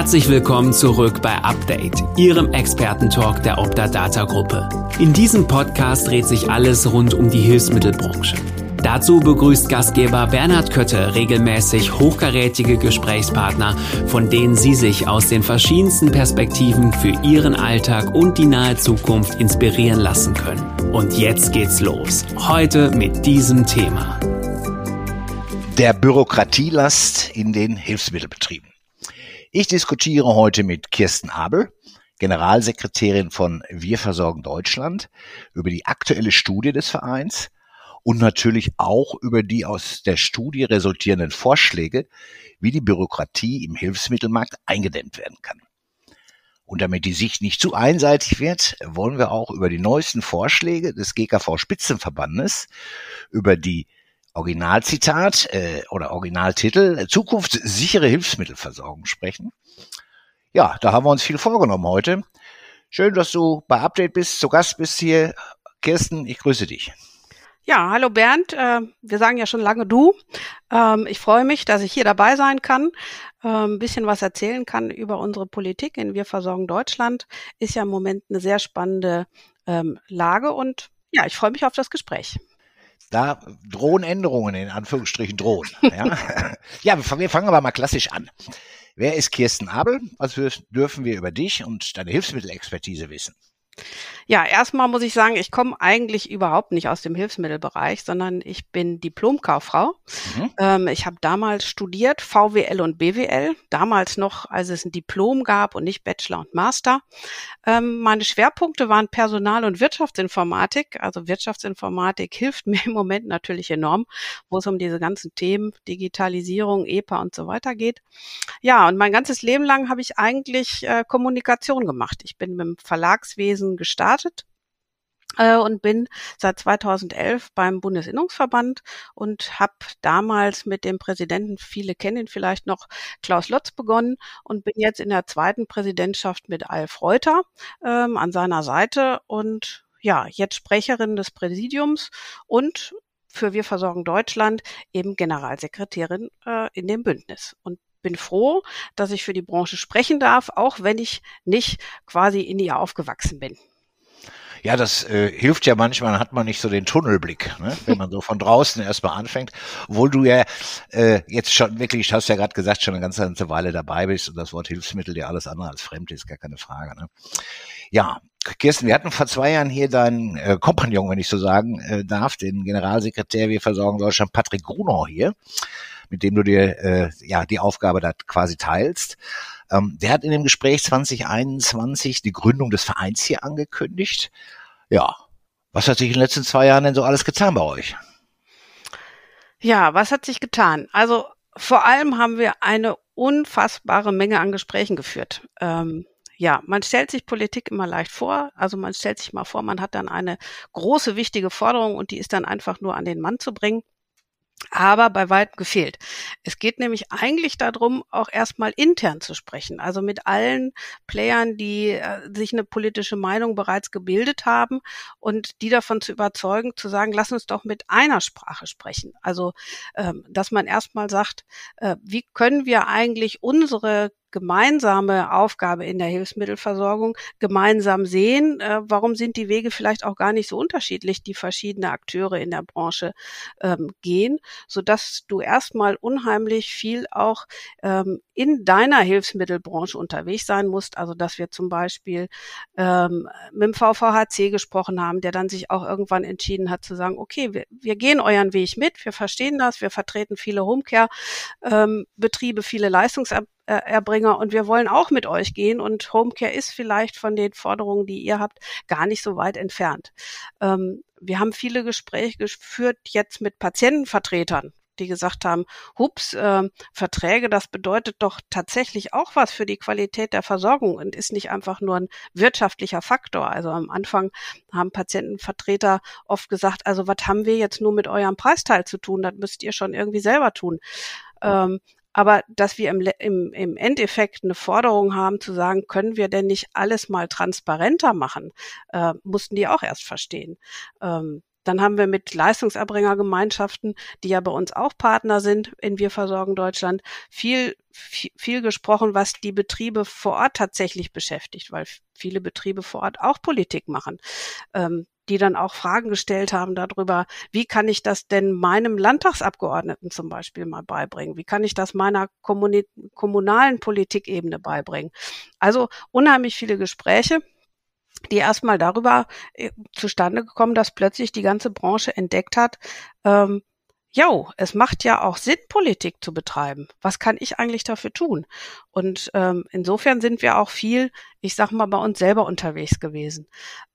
Herzlich willkommen zurück bei Update, Ihrem Expertentalk der Opta Data Gruppe. In diesem Podcast dreht sich alles rund um die Hilfsmittelbranche. Dazu begrüßt Gastgeber Bernhard Kötte regelmäßig hochkarätige Gesprächspartner, von denen Sie sich aus den verschiedensten Perspektiven für Ihren Alltag und die nahe Zukunft inspirieren lassen können. Und jetzt geht's los. Heute mit diesem Thema. Der Bürokratielast in den Hilfsmittelbetrieben. Ich diskutiere heute mit Kirsten Abel, Generalsekretärin von Wir versorgen Deutschland, über die aktuelle Studie des Vereins und natürlich auch über die aus der Studie resultierenden Vorschläge, wie die Bürokratie im Hilfsmittelmarkt eingedämmt werden kann. Und damit die Sicht nicht zu einseitig wird, wollen wir auch über die neuesten Vorschläge des GKV Spitzenverbandes, über die Originalzitat äh, oder Originaltitel Zukunftssichere Hilfsmittelversorgung sprechen. Ja, da haben wir uns viel vorgenommen heute. Schön, dass du bei Update bist, zu Gast bist hier. Kirsten, ich grüße dich. Ja, hallo Bernd. Äh, wir sagen ja schon lange du. Ähm, ich freue mich, dass ich hier dabei sein kann, äh, ein bisschen was erzählen kann über unsere Politik in Wir versorgen Deutschland. Ist ja im Moment eine sehr spannende ähm, Lage und ja, ich freue mich auf das Gespräch. Da drohen Änderungen, in Anführungsstrichen drohen. Ja, ja wir fangen aber mal klassisch an. Wer ist Kirsten Abel? Was dürfen wir über dich und deine Hilfsmittelexpertise wissen? Ja, erstmal muss ich sagen, ich komme eigentlich überhaupt nicht aus dem Hilfsmittelbereich, sondern ich bin Diplomkauffrau. Mhm. Ähm, ich habe damals studiert VWL und BWL, damals noch, als es ein Diplom gab und nicht Bachelor und Master. Ähm, meine Schwerpunkte waren Personal- und Wirtschaftsinformatik. Also Wirtschaftsinformatik hilft mir im Moment natürlich enorm, wo es um diese ganzen Themen Digitalisierung, EPA und so weiter geht. Ja, und mein ganzes Leben lang habe ich eigentlich äh, Kommunikation gemacht. Ich bin mit dem Verlagswesen Bundeswesen gestartet äh, und bin seit 2011 beim Bundesinnungsverband und habe damals mit dem Präsidenten, viele kennen ihn vielleicht noch, Klaus Lotz begonnen und bin jetzt in der zweiten Präsidentschaft mit Alf Reuter ähm, an seiner Seite und ja, jetzt Sprecherin des Präsidiums und für Wir versorgen Deutschland eben Generalsekretärin äh, in dem Bündnis. Und bin froh, dass ich für die Branche sprechen darf, auch wenn ich nicht quasi in ihr aufgewachsen bin. Ja, das äh, hilft ja manchmal, hat man nicht so den Tunnelblick, ne? wenn man so von draußen erstmal anfängt. Obwohl du ja äh, jetzt schon wirklich, hast ja gerade gesagt, schon eine ganze, ganze Weile dabei bist und das Wort Hilfsmittel dir alles andere als fremd ist, gar keine Frage. Ne? Ja, Kirsten, wir hatten vor zwei Jahren hier deinen äh, Kompagnon, wenn ich so sagen äh, darf, den Generalsekretär Wir versorgen Deutschland, Patrick Grunau hier mit dem du dir äh, ja die Aufgabe da quasi teilst. Ähm, der hat in dem Gespräch 2021 die Gründung des Vereins hier angekündigt. Ja, was hat sich in den letzten zwei Jahren denn so alles getan bei euch? Ja, was hat sich getan? Also vor allem haben wir eine unfassbare Menge an Gesprächen geführt. Ähm, ja, man stellt sich Politik immer leicht vor. Also man stellt sich mal vor, man hat dann eine große, wichtige Forderung und die ist dann einfach nur an den Mann zu bringen aber bei weitem gefehlt. Es geht nämlich eigentlich darum, auch erstmal intern zu sprechen, also mit allen Playern, die äh, sich eine politische Meinung bereits gebildet haben und die davon zu überzeugen, zu sagen, lass uns doch mit einer Sprache sprechen. Also, ähm, dass man erstmal sagt, äh, wie können wir eigentlich unsere gemeinsame Aufgabe in der Hilfsmittelversorgung gemeinsam sehen. Äh, warum sind die Wege vielleicht auch gar nicht so unterschiedlich, die verschiedene Akteure in der Branche ähm, gehen, so dass du erstmal unheimlich viel auch ähm, in deiner Hilfsmittelbranche unterwegs sein musst. Also dass wir zum Beispiel ähm, mit dem VVHC gesprochen haben, der dann sich auch irgendwann entschieden hat zu sagen, okay, wir, wir gehen euren Weg mit, wir verstehen das, wir vertreten viele Homecare-Betriebe, ähm, viele Leistungserbringer Erbringer und wir wollen auch mit euch gehen und Homecare ist vielleicht von den Forderungen, die ihr habt, gar nicht so weit entfernt. Ähm, wir haben viele Gespräche geführt jetzt mit Patientenvertretern, die gesagt haben, hups, äh, Verträge, das bedeutet doch tatsächlich auch was für die Qualität der Versorgung und ist nicht einfach nur ein wirtschaftlicher Faktor. Also am Anfang haben Patientenvertreter oft gesagt, also was haben wir jetzt nur mit eurem Preisteil zu tun? Das müsst ihr schon irgendwie selber tun. Ähm, aber dass wir im, im, im Endeffekt eine Forderung haben zu sagen, können wir denn nicht alles mal transparenter machen, äh, mussten die auch erst verstehen. Ähm, Dann haben wir mit Leistungserbringergemeinschaften, die ja bei uns auch Partner sind in Wir versorgen Deutschland, viel, viel, viel gesprochen, was die Betriebe vor Ort tatsächlich beschäftigt, weil viele Betriebe vor Ort auch Politik machen. Ähm, die dann auch Fragen gestellt haben darüber, wie kann ich das denn meinem Landtagsabgeordneten zum Beispiel mal beibringen? Wie kann ich das meiner kommunalen Politikebene beibringen? Also unheimlich viele Gespräche die erstmal darüber äh, zustande gekommen, dass plötzlich die ganze Branche entdeckt hat, ähm, Jo, es macht ja auch Sinn, Politik zu betreiben. Was kann ich eigentlich dafür tun? Und ähm, insofern sind wir auch viel, ich sag mal, bei uns selber unterwegs gewesen.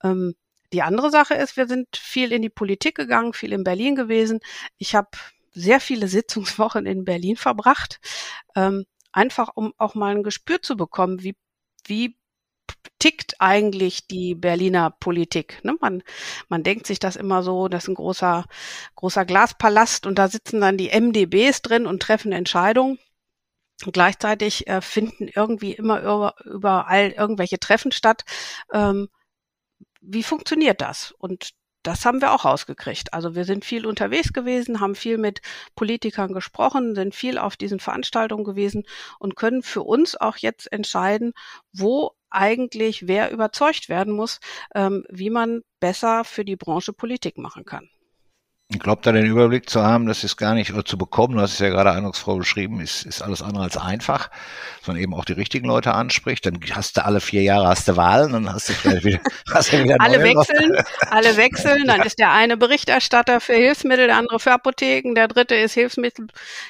Ähm, die andere Sache ist, wir sind viel in die Politik gegangen, viel in Berlin gewesen. Ich habe sehr viele Sitzungswochen in Berlin verbracht, ähm, einfach um auch mal ein Gespür zu bekommen, wie, wie tickt eigentlich die Berliner Politik? Ne? Man, man denkt sich das immer so, das ist ein großer, großer Glaspalast und da sitzen dann die MDBs drin und treffen Entscheidungen. Gleichzeitig äh, finden irgendwie immer über, überall irgendwelche Treffen statt. Ähm, wie funktioniert das? Und das haben wir auch rausgekriegt. Also wir sind viel unterwegs gewesen, haben viel mit Politikern gesprochen, sind viel auf diesen Veranstaltungen gewesen und können für uns auch jetzt entscheiden, wo eigentlich wer überzeugt werden muss, ähm, wie man besser für die Branche Politik machen kann. Ich glaube, da den Überblick zu haben, das ist gar nicht oder zu bekommen, du hast es ja gerade eindrucksvoll beschrieben, ist, ist alles andere als einfach, sondern eben auch die richtigen Leute anspricht. Dann hast du alle vier Jahre hast du Wahlen, dann hast du vielleicht wieder, hast du wieder alle wechseln, noch. alle wechseln. Dann ist der eine Berichterstatter für Hilfsmittel, der andere für Apotheken, der dritte ist Hilfsmittel,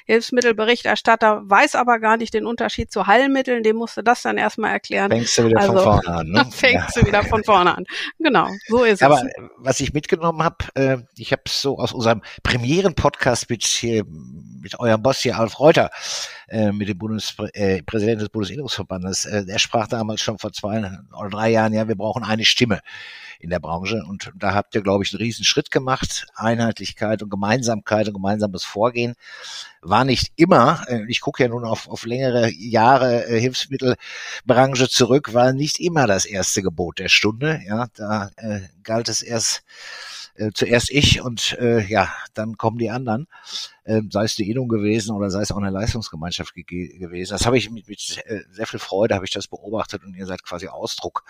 Hilfsmittelberichterstatter, weiß aber gar nicht den Unterschied zu Heilmitteln. Dem musste das dann erstmal erklären. Fängst du wieder also, von vorne an. Ne? fängst ja. du wieder von vorne an. Genau, so ist aber, es. Aber was ich mitgenommen habe, äh, ich habe so aus unserem Premieren-Podcast mit, mit eurem Boss hier, Alf Reuter, äh, mit dem Bundespräsidenten äh, des Bundesinnungsverbandes, äh, der sprach damals schon vor zwei oder drei Jahren, ja, wir brauchen eine Stimme in der Branche. Und da habt ihr, glaube ich, einen riesen Schritt gemacht. Einheitlichkeit und Gemeinsamkeit und gemeinsames Vorgehen war nicht immer, äh, ich gucke ja nun auf, auf längere Jahre äh, Hilfsmittelbranche zurück, war nicht immer das erste Gebot der Stunde. Ja, da äh, galt es erst äh, zuerst ich und äh, ja, dann kommen die anderen, äh, sei es die Innung gewesen oder sei es auch eine Leistungsgemeinschaft ge gewesen. Das habe ich mit, mit äh, sehr viel Freude habe ich das beobachtet und ihr seid quasi Ausdruck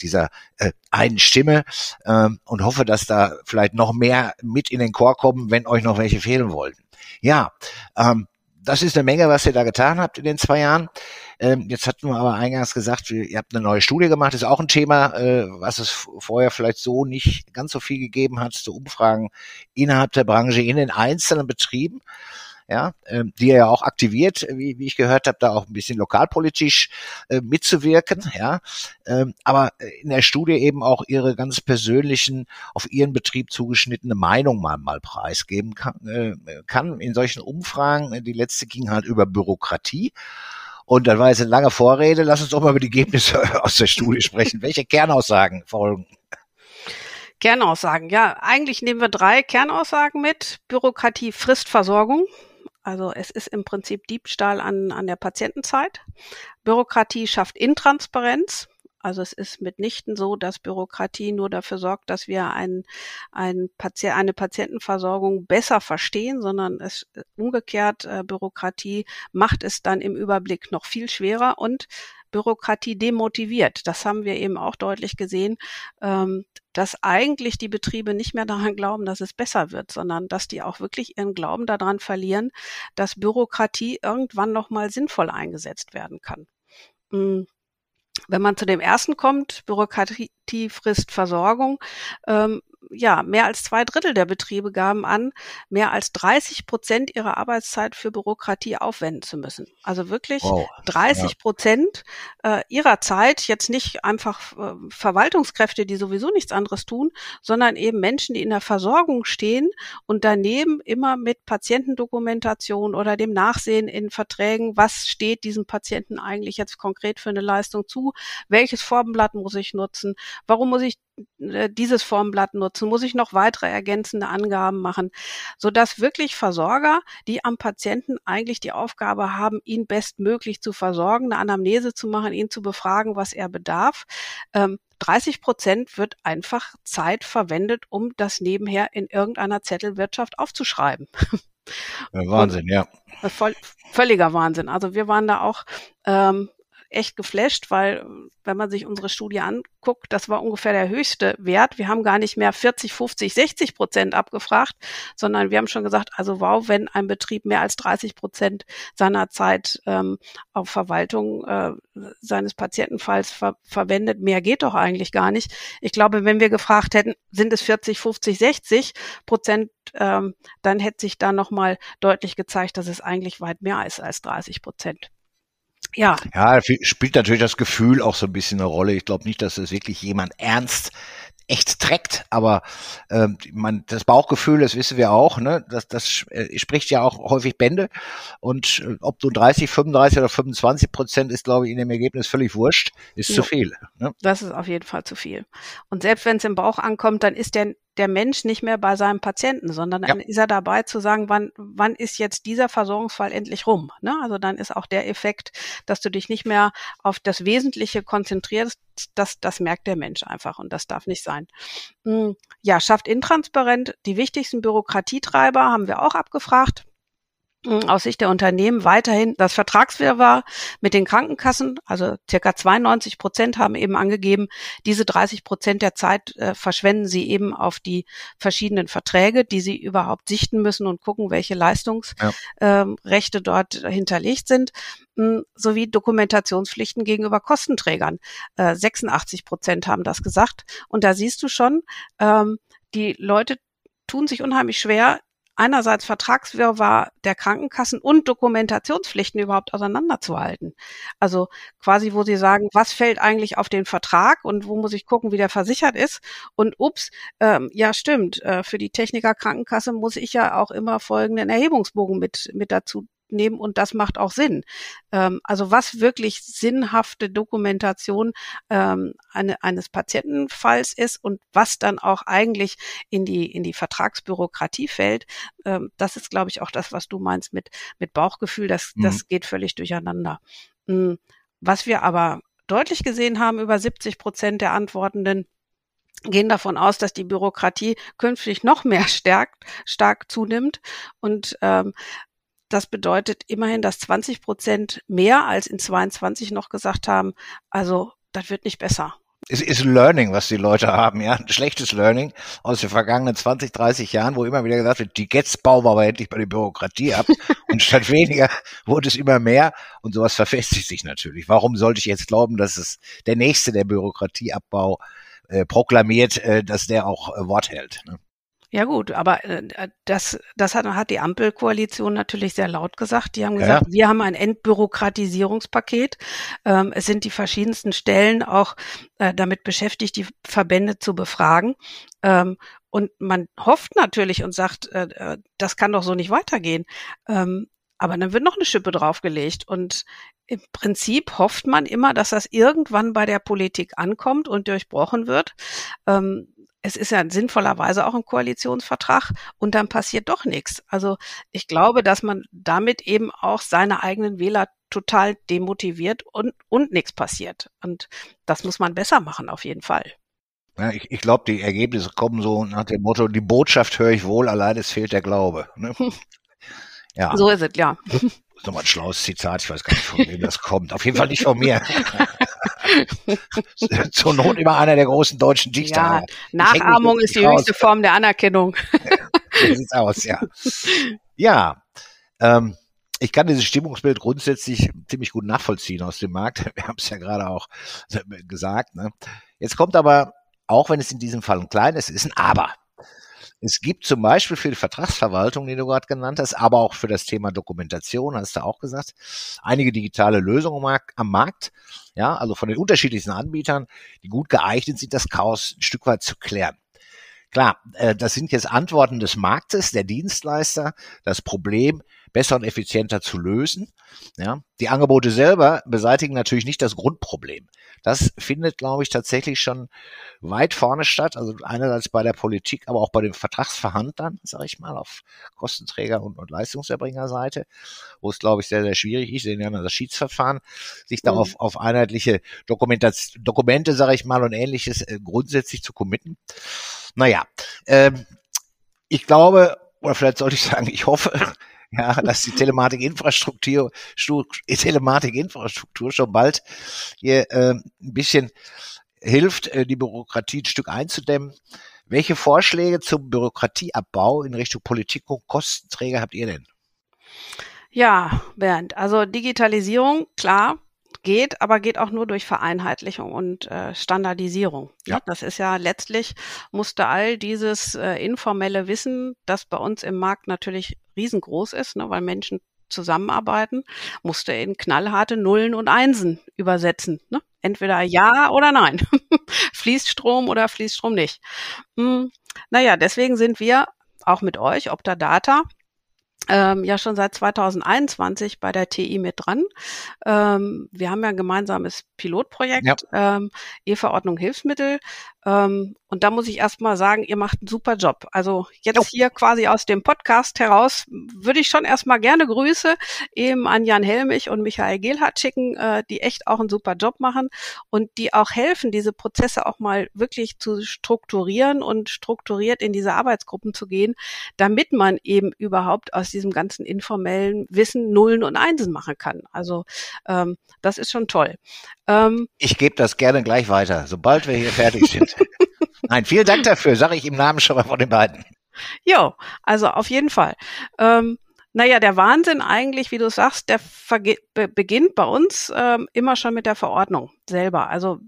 dieser äh, einen Stimme äh, und hoffe, dass da vielleicht noch mehr mit in den Chor kommen, wenn euch noch welche fehlen wollten. Ja, ähm, das ist eine Menge, was ihr da getan habt in den zwei Jahren. Ähm, jetzt hatten wir aber eingangs gesagt, ihr habt eine neue Studie gemacht, ist auch ein Thema, äh, was es vorher vielleicht so nicht ganz so viel gegeben hat, zu Umfragen innerhalb der Branche in den einzelnen Betrieben ja, ähm, die er ja auch aktiviert, wie, wie ich gehört habe, da auch ein bisschen lokalpolitisch äh, mitzuwirken, ja, ähm, aber in der Studie eben auch ihre ganz persönlichen, auf ihren Betrieb zugeschnittene Meinung mal, mal preisgeben kann, äh, kann in solchen Umfragen. Die letzte ging halt über Bürokratie. Und dann war jetzt eine lange Vorrede. Lass uns doch mal über die Ergebnisse aus der Studie sprechen. Welche Kernaussagen folgen? Kernaussagen, ja. Eigentlich nehmen wir drei Kernaussagen mit. Bürokratie frisst Versorgung. Also es ist im Prinzip Diebstahl an, an der Patientenzeit. Bürokratie schafft Intransparenz. Also es ist mitnichten so, dass Bürokratie nur dafür sorgt, dass wir ein, ein Pati eine Patientenversorgung besser verstehen, sondern es umgekehrt äh, Bürokratie macht es dann im Überblick noch viel schwerer und Bürokratie demotiviert. Das haben wir eben auch deutlich gesehen, ähm, dass eigentlich die Betriebe nicht mehr daran glauben, dass es besser wird, sondern dass die auch wirklich ihren Glauben daran verlieren, dass Bürokratie irgendwann noch mal sinnvoll eingesetzt werden kann. Wenn man zu dem ersten kommt, Bürokratie frisst Versorgung, ähm, ja, mehr als zwei Drittel der Betriebe gaben an, mehr als 30 Prozent ihrer Arbeitszeit für Bürokratie aufwenden zu müssen. Also wirklich wow. 30 Prozent ja. äh, ihrer Zeit, jetzt nicht einfach äh, Verwaltungskräfte, die sowieso nichts anderes tun, sondern eben Menschen, die in der Versorgung stehen und daneben immer mit Patientendokumentation oder dem Nachsehen in Verträgen, was steht diesem Patienten eigentlich jetzt konkret für eine Leistung zu, welches Formblatt muss ich nutzen, warum muss ich dieses Formblatt nutzen? Muss ich noch weitere ergänzende Angaben machen? Sodass wirklich Versorger, die am Patienten eigentlich die Aufgabe haben, ihn bestmöglich zu versorgen, eine Anamnese zu machen, ihn zu befragen, was er bedarf, ähm, 30 Prozent wird einfach Zeit verwendet, um das nebenher in irgendeiner Zettelwirtschaft aufzuschreiben. Wahnsinn, ja. Voll, völliger Wahnsinn. Also wir waren da auch ähm, echt geflasht, weil wenn man sich unsere Studie anguckt, das war ungefähr der höchste Wert. Wir haben gar nicht mehr 40, 50, 60 Prozent abgefragt, sondern wir haben schon gesagt, also wow, wenn ein Betrieb mehr als 30 Prozent seiner Zeit ähm, auf Verwaltung äh, seines Patientenfalls ver verwendet, mehr geht doch eigentlich gar nicht. Ich glaube, wenn wir gefragt hätten, sind es 40, 50, 60 Prozent, ähm, dann hätte sich da nochmal deutlich gezeigt, dass es eigentlich weit mehr ist als 30 Prozent. Ja. Ja, spielt natürlich das Gefühl auch so ein bisschen eine Rolle. Ich glaube nicht, dass es wirklich jemand ernst echt trägt, aber ähm, man, das Bauchgefühl, das wissen wir auch, ne, das, das äh, spricht ja auch häufig Bände und äh, ob du 30, 35 oder 25 Prozent ist, glaube ich, in dem Ergebnis völlig wurscht, ist ja. zu viel. Ne? Das ist auf jeden Fall zu viel. Und selbst wenn es im Bauch ankommt, dann ist der der Mensch nicht mehr bei seinem Patienten, sondern dann ja. ist er dabei zu sagen, wann, wann ist jetzt dieser Versorgungsfall endlich rum. Ne? Also dann ist auch der Effekt, dass du dich nicht mehr auf das Wesentliche konzentrierst, das, das merkt der Mensch einfach und das darf nicht sein. Hm, ja, schafft intransparent die wichtigsten Bürokratietreiber, haben wir auch abgefragt aus Sicht der Unternehmen weiterhin das Vertragswirrwarr mit den Krankenkassen. Also circa 92 Prozent haben eben angegeben, diese 30 Prozent der Zeit äh, verschwenden sie eben auf die verschiedenen Verträge, die sie überhaupt sichten müssen und gucken, welche Leistungsrechte ja. ähm, dort hinterlegt sind hm, sowie Dokumentationspflichten gegenüber Kostenträgern. Äh, 86 Prozent haben das gesagt. Und da siehst du schon, ähm, die Leute tun sich unheimlich schwer, einerseits Vertragswirrwarr der Krankenkassen und Dokumentationspflichten überhaupt auseinanderzuhalten. Also quasi, wo sie sagen, was fällt eigentlich auf den Vertrag und wo muss ich gucken, wie der versichert ist. Und ups, ähm, ja stimmt, äh, für die Techniker Krankenkasse muss ich ja auch immer folgenden Erhebungsbogen mit, mit dazu nehmen und das macht auch Sinn. Ähm, also was wirklich sinnhafte Dokumentation ähm, eine, eines Patientenfalls ist und was dann auch eigentlich in die in die Vertragsbürokratie fällt, ähm, das ist, glaube ich, auch das, was du meinst mit mit Bauchgefühl. Das mhm. das geht völlig durcheinander. Mhm. Was wir aber deutlich gesehen haben, über 70 Prozent der Antwortenden gehen davon aus, dass die Bürokratie künftig noch mehr stärkt, stark zunimmt und ähm, das bedeutet immerhin, dass 20 Prozent mehr als in 22 noch gesagt haben, also das wird nicht besser. Es ist Learning, was die Leute haben, ja. Ein schlechtes Learning aus den vergangenen 20, 30 Jahren, wo immer wieder gesagt wird, die Gets bauen wir aber endlich bei der Bürokratie ab. und statt weniger wurde es immer mehr. Und sowas verfestigt sich natürlich. Warum sollte ich jetzt glauben, dass es der nächste, der Bürokratieabbau äh, proklamiert, äh, dass der auch äh, Wort hält? Ne? Ja gut, aber äh, das, das hat, hat die Ampelkoalition natürlich sehr laut gesagt. Die haben gesagt, ja. wir haben ein Entbürokratisierungspaket. Ähm, es sind die verschiedensten Stellen auch äh, damit beschäftigt, die Verbände zu befragen. Ähm, und man hofft natürlich und sagt, äh, äh das kann doch so nicht weitergehen. Ähm, aber dann wird noch eine Schippe draufgelegt. Und im Prinzip hofft man immer, dass das irgendwann bei der Politik ankommt und durchbrochen wird. Ähm, es ist ja sinnvollerweise auch ein Koalitionsvertrag und dann passiert doch nichts. Also ich glaube, dass man damit eben auch seine eigenen Wähler total demotiviert und, und nichts passiert. Und das muss man besser machen, auf jeden Fall. Ja, ich, ich glaube, die Ergebnisse kommen so nach dem Motto, die Botschaft höre ich wohl, allein es fehlt der Glaube. Ne? Ja. So ist es, ja. Das ist nochmal ein schlaues Zitat, ich weiß gar nicht, von wem das kommt. Auf jeden Fall nicht von mir. Zur Not immer einer der großen deutschen Dichter. Ja, Nachahmung ist die raus. höchste Form der Anerkennung. so sieht's aus, ja. Ja, ähm, ich kann dieses Stimmungsbild grundsätzlich ziemlich gut nachvollziehen aus dem Markt. Wir haben es ja gerade auch gesagt. Ne? Jetzt kommt aber, auch wenn es in diesem Fall ein kleines ist, ein Aber. Es gibt zum Beispiel für die Vertragsverwaltung, die du gerade genannt hast, aber auch für das Thema Dokumentation, hast du auch gesagt, einige digitale Lösungen am Markt, ja, also von den unterschiedlichsten Anbietern, die gut geeignet sind, das Chaos ein Stück weit zu klären. Klar, äh, das sind jetzt Antworten des Marktes, der Dienstleister. Das Problem besser und effizienter zu lösen. Ja, die Angebote selber beseitigen natürlich nicht das Grundproblem. Das findet, glaube ich, tatsächlich schon weit vorne statt. Also einerseits bei der Politik, aber auch bei den Vertragsverhandlern, sage ich mal, auf Kostenträger- und, und Leistungserbringerseite, wo es, glaube ich, sehr, sehr schwierig ist, in das Schiedsverfahren, sich da mhm. auf, auf einheitliche Dokumentation, Dokumente, sage ich mal, und ähnliches äh, grundsätzlich zu committen. Naja, ähm, ich glaube, oder vielleicht sollte ich sagen, ich hoffe, ja, dass die Telematikinfrastruktur, Telematikinfrastruktur schon bald hier äh, ein bisschen hilft, äh, die Bürokratie ein Stück einzudämmen. Welche Vorschläge zum Bürokratieabbau in Richtung Politik und Kostenträger habt ihr denn? Ja, Bernd, also Digitalisierung, klar, geht, aber geht auch nur durch Vereinheitlichung und äh, Standardisierung. Ja. Das ist ja letztlich musste all dieses äh, informelle Wissen, das bei uns im Markt natürlich riesengroß ist, ne, weil Menschen zusammenarbeiten, musste in knallharte Nullen und Einsen übersetzen. Ne? Entweder ja oder nein. fließt Strom oder fließt Strom nicht. Hm, naja, deswegen sind wir auch mit euch, Opta Data, ähm, ja schon seit 2021 bei der TI mit dran. Ähm, wir haben ja ein gemeinsames Pilotprojekt, ja. ähm, E-Verordnung Hilfsmittel. Ähm, und da muss ich erstmal sagen, ihr macht einen super Job. Also jetzt oh. hier quasi aus dem Podcast heraus würde ich schon erstmal gerne Grüße eben an Jan Helmich und Michael Gehlhardt schicken, äh, die echt auch einen super Job machen und die auch helfen, diese Prozesse auch mal wirklich zu strukturieren und strukturiert in diese Arbeitsgruppen zu gehen, damit man eben überhaupt aus diesem ganzen informellen Wissen Nullen und Einsen machen kann. Also ähm, das ist schon toll. Ähm, ich gebe das gerne gleich weiter, sobald wir hier fertig sind. Nein, vielen Dank dafür, sage ich im Namen schon mal von den beiden. Jo, also auf jeden Fall. Ähm, naja, der Wahnsinn eigentlich, wie du sagst, der be beginnt bei uns ähm, immer schon mit der Verordnung selber. Also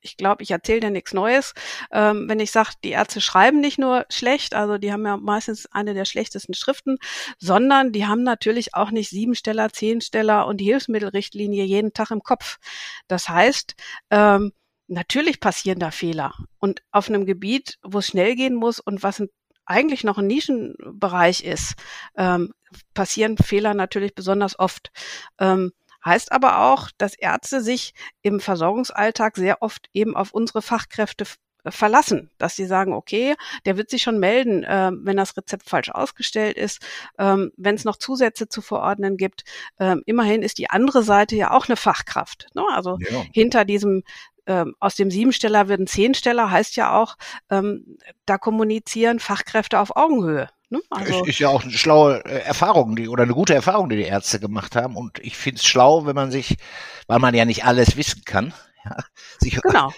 ich glaube, ich erzähle dir nichts Neues, ähm, wenn ich sage, die Ärzte schreiben nicht nur schlecht, also die haben ja meistens eine der schlechtesten Schriften, sondern die haben natürlich auch nicht Siebensteller, Zehnsteller und die Hilfsmittelrichtlinie jeden Tag im Kopf. Das heißt, ähm, natürlich passieren da Fehler. Und auf einem Gebiet, wo es schnell gehen muss und was ein, eigentlich noch ein Nischenbereich ist, ähm, passieren Fehler natürlich besonders oft. Ähm, heißt aber auch, dass Ärzte sich im Versorgungsalltag sehr oft eben auf unsere Fachkräfte verlassen, dass sie sagen, okay, der wird sich schon melden, äh, wenn das Rezept falsch ausgestellt ist, ähm, wenn es noch Zusätze zu verordnen gibt. Ähm, immerhin ist die andere Seite ja auch eine Fachkraft. Ne? Also ja. hinter diesem ähm, aus dem Siebensteller wird ein Zehnsteller, heißt ja auch, ähm, da kommunizieren Fachkräfte auf Augenhöhe. Ne? Also ist, ist ja auch eine schlaue äh, Erfahrung die, oder eine gute Erfahrung, die die Ärzte gemacht haben. Und ich finde es schlau, wenn man sich, weil man ja nicht alles wissen kann, ja, sich genau.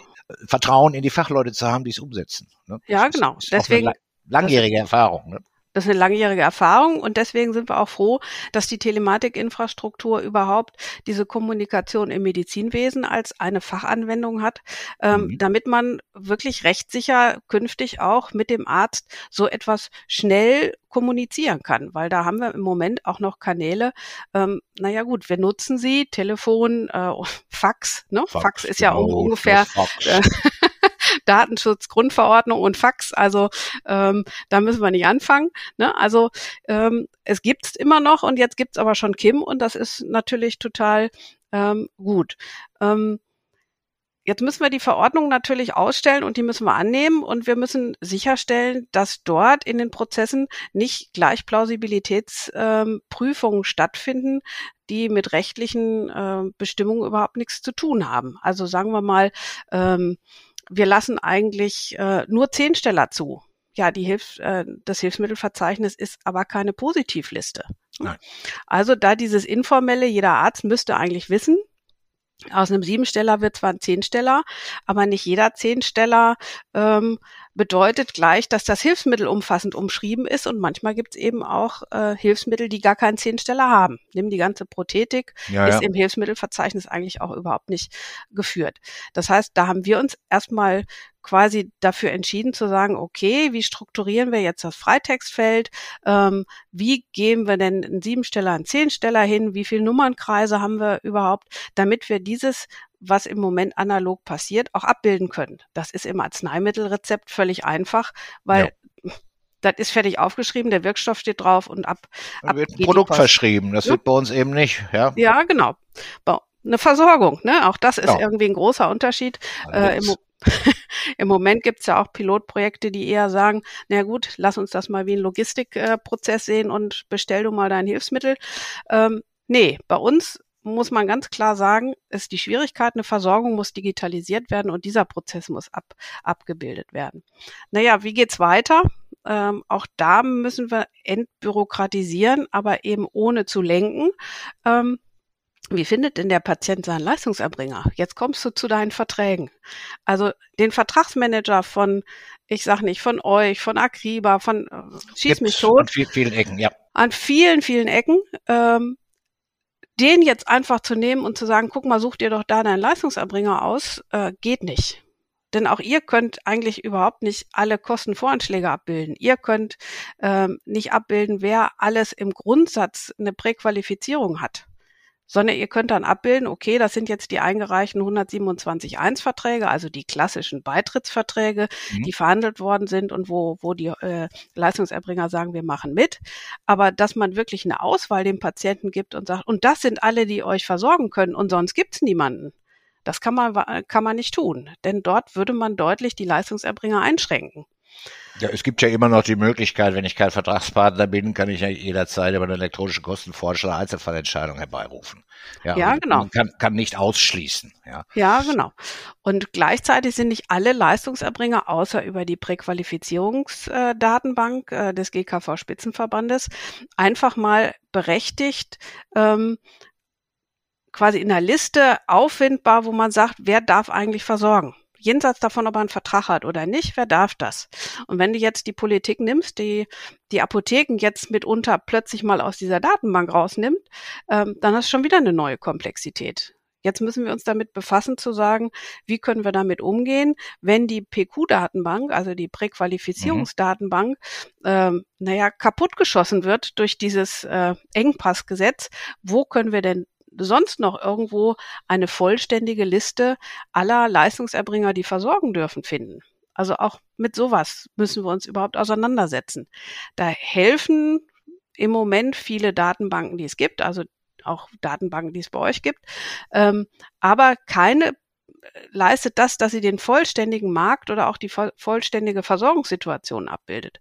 Vertrauen in die Fachleute zu haben, die es umsetzen. Ne? Ja, genau. Ist, ist Deswegen langjährige Erfahrung. Ne? Das ist eine langjährige Erfahrung und deswegen sind wir auch froh, dass die Telematikinfrastruktur überhaupt diese Kommunikation im Medizinwesen als eine Fachanwendung hat, ähm, mhm. damit man wirklich rechtssicher künftig auch mit dem Arzt so etwas schnell kommunizieren kann, weil da haben wir im Moment auch noch Kanäle. Ähm, naja gut, wir nutzen sie, Telefon, äh, Fax, ne? Fax, Fax ist genau, ja ungefähr äh, Datenschutzgrundverordnung und Fax. Also ähm, da müssen wir nicht anfangen. Ne? Also ähm, es gibt's immer noch und jetzt gibt's aber schon Kim und das ist natürlich total ähm, gut. Ähm, Jetzt müssen wir die Verordnung natürlich ausstellen und die müssen wir annehmen und wir müssen sicherstellen, dass dort in den Prozessen nicht gleich Plausibilitätsprüfungen ähm, stattfinden, die mit rechtlichen äh, Bestimmungen überhaupt nichts zu tun haben. Also sagen wir mal, ähm, wir lassen eigentlich äh, nur Zehnsteller zu. Ja, die Hilf, äh, das Hilfsmittelverzeichnis ist aber keine Positivliste. Nein. Also da dieses informelle, jeder Arzt müsste eigentlich wissen, aus einem Siebensteller wird zwar ein Zehnsteller, aber nicht jeder Zehnsteller ähm, bedeutet gleich, dass das Hilfsmittel umfassend umschrieben ist und manchmal gibt es eben auch äh, Hilfsmittel, die gar keinen Zehnsteller haben. Nimm die ganze Prothetik, ja, ist ja. im Hilfsmittelverzeichnis eigentlich auch überhaupt nicht geführt. Das heißt, da haben wir uns erstmal quasi dafür entschieden zu sagen, okay, wie strukturieren wir jetzt das Freitextfeld? Ähm, wie geben wir denn einen Siebensteller, einen Zehnsteller hin? Wie viele Nummernkreise haben wir überhaupt, damit wir dieses was im Moment analog passiert, auch abbilden können. Das ist im Arzneimittelrezept völlig einfach, weil ja das ist fertig aufgeschrieben, der Wirkstoff steht drauf und ab. ab wird ein Produkt verschrieben. Das ja? wird bei uns eben nicht. Ja, ja genau. Eine Versorgung, ne? Auch das ist ja. irgendwie ein großer Unterschied. Äh, im, Im Moment gibt's ja auch Pilotprojekte, die eher sagen, na gut, lass uns das mal wie ein Logistikprozess sehen und bestell du mal dein Hilfsmittel. Ähm, nee, bei uns muss man ganz klar sagen, ist die Schwierigkeit, eine Versorgung muss digitalisiert werden und dieser Prozess muss ab, abgebildet werden. Naja, wie geht's weiter? Ähm, auch da müssen wir entbürokratisieren, aber eben ohne zu lenken. Ähm, wie findet denn der Patient seinen Leistungserbringer? Jetzt kommst du zu deinen Verträgen. Also den Vertragsmanager von, ich sag nicht, von euch, von Akriba, von äh, Schieß mich tot. An vielen Ecken, ja. An vielen, vielen Ecken. Ähm, den jetzt einfach zu nehmen und zu sagen, guck mal, such dir doch da deinen Leistungserbringer aus, äh, geht nicht. Denn auch ihr könnt eigentlich überhaupt nicht alle Kostenvoranschläge abbilden. Ihr könnt ähm, nicht abbilden, wer alles im Grundsatz eine Präqualifizierung hat sondern ihr könnt dann abbilden, okay, das sind jetzt die eingereichten 127.1 Verträge, also die klassischen Beitrittsverträge, mhm. die verhandelt worden sind und wo, wo die äh, Leistungserbringer sagen, wir machen mit. Aber dass man wirklich eine Auswahl dem Patienten gibt und sagt, und das sind alle, die euch versorgen können und sonst gibt's niemanden. Das kann man, kann man nicht tun, denn dort würde man deutlich die Leistungserbringer einschränken. Ja, es gibt ja immer noch die Möglichkeit, wenn ich kein Vertragspartner bin, kann ich ja jederzeit über eine elektronische Kostenvorschlag Einzelfallentscheidung herbeirufen. Ja, ja genau. Man kann, kann nicht ausschließen. Ja. ja, genau. Und gleichzeitig sind nicht alle Leistungserbringer, außer über die Präqualifizierungsdatenbank äh, des GKV Spitzenverbandes, einfach mal berechtigt, ähm, quasi in der Liste auffindbar, wo man sagt, wer darf eigentlich versorgen jenseits davon, ob er einen Vertrag hat oder nicht, wer darf das? Und wenn du jetzt die Politik nimmst, die die Apotheken jetzt mitunter plötzlich mal aus dieser Datenbank rausnimmt, ähm, dann hast du schon wieder eine neue Komplexität. Jetzt müssen wir uns damit befassen zu sagen, wie können wir damit umgehen, wenn die PQ-Datenbank, also die Präqualifizierungsdatenbank, mhm. ähm, naja, kaputtgeschossen wird durch dieses äh, Engpassgesetz. Wo können wir denn sonst noch irgendwo eine vollständige Liste aller Leistungserbringer, die versorgen dürfen, finden. Also auch mit sowas müssen wir uns überhaupt auseinandersetzen. Da helfen im Moment viele Datenbanken, die es gibt, also auch Datenbanken, die es bei euch gibt, ähm, aber keine äh, leistet das, dass sie den vollständigen Markt oder auch die vollständige Versorgungssituation abbildet.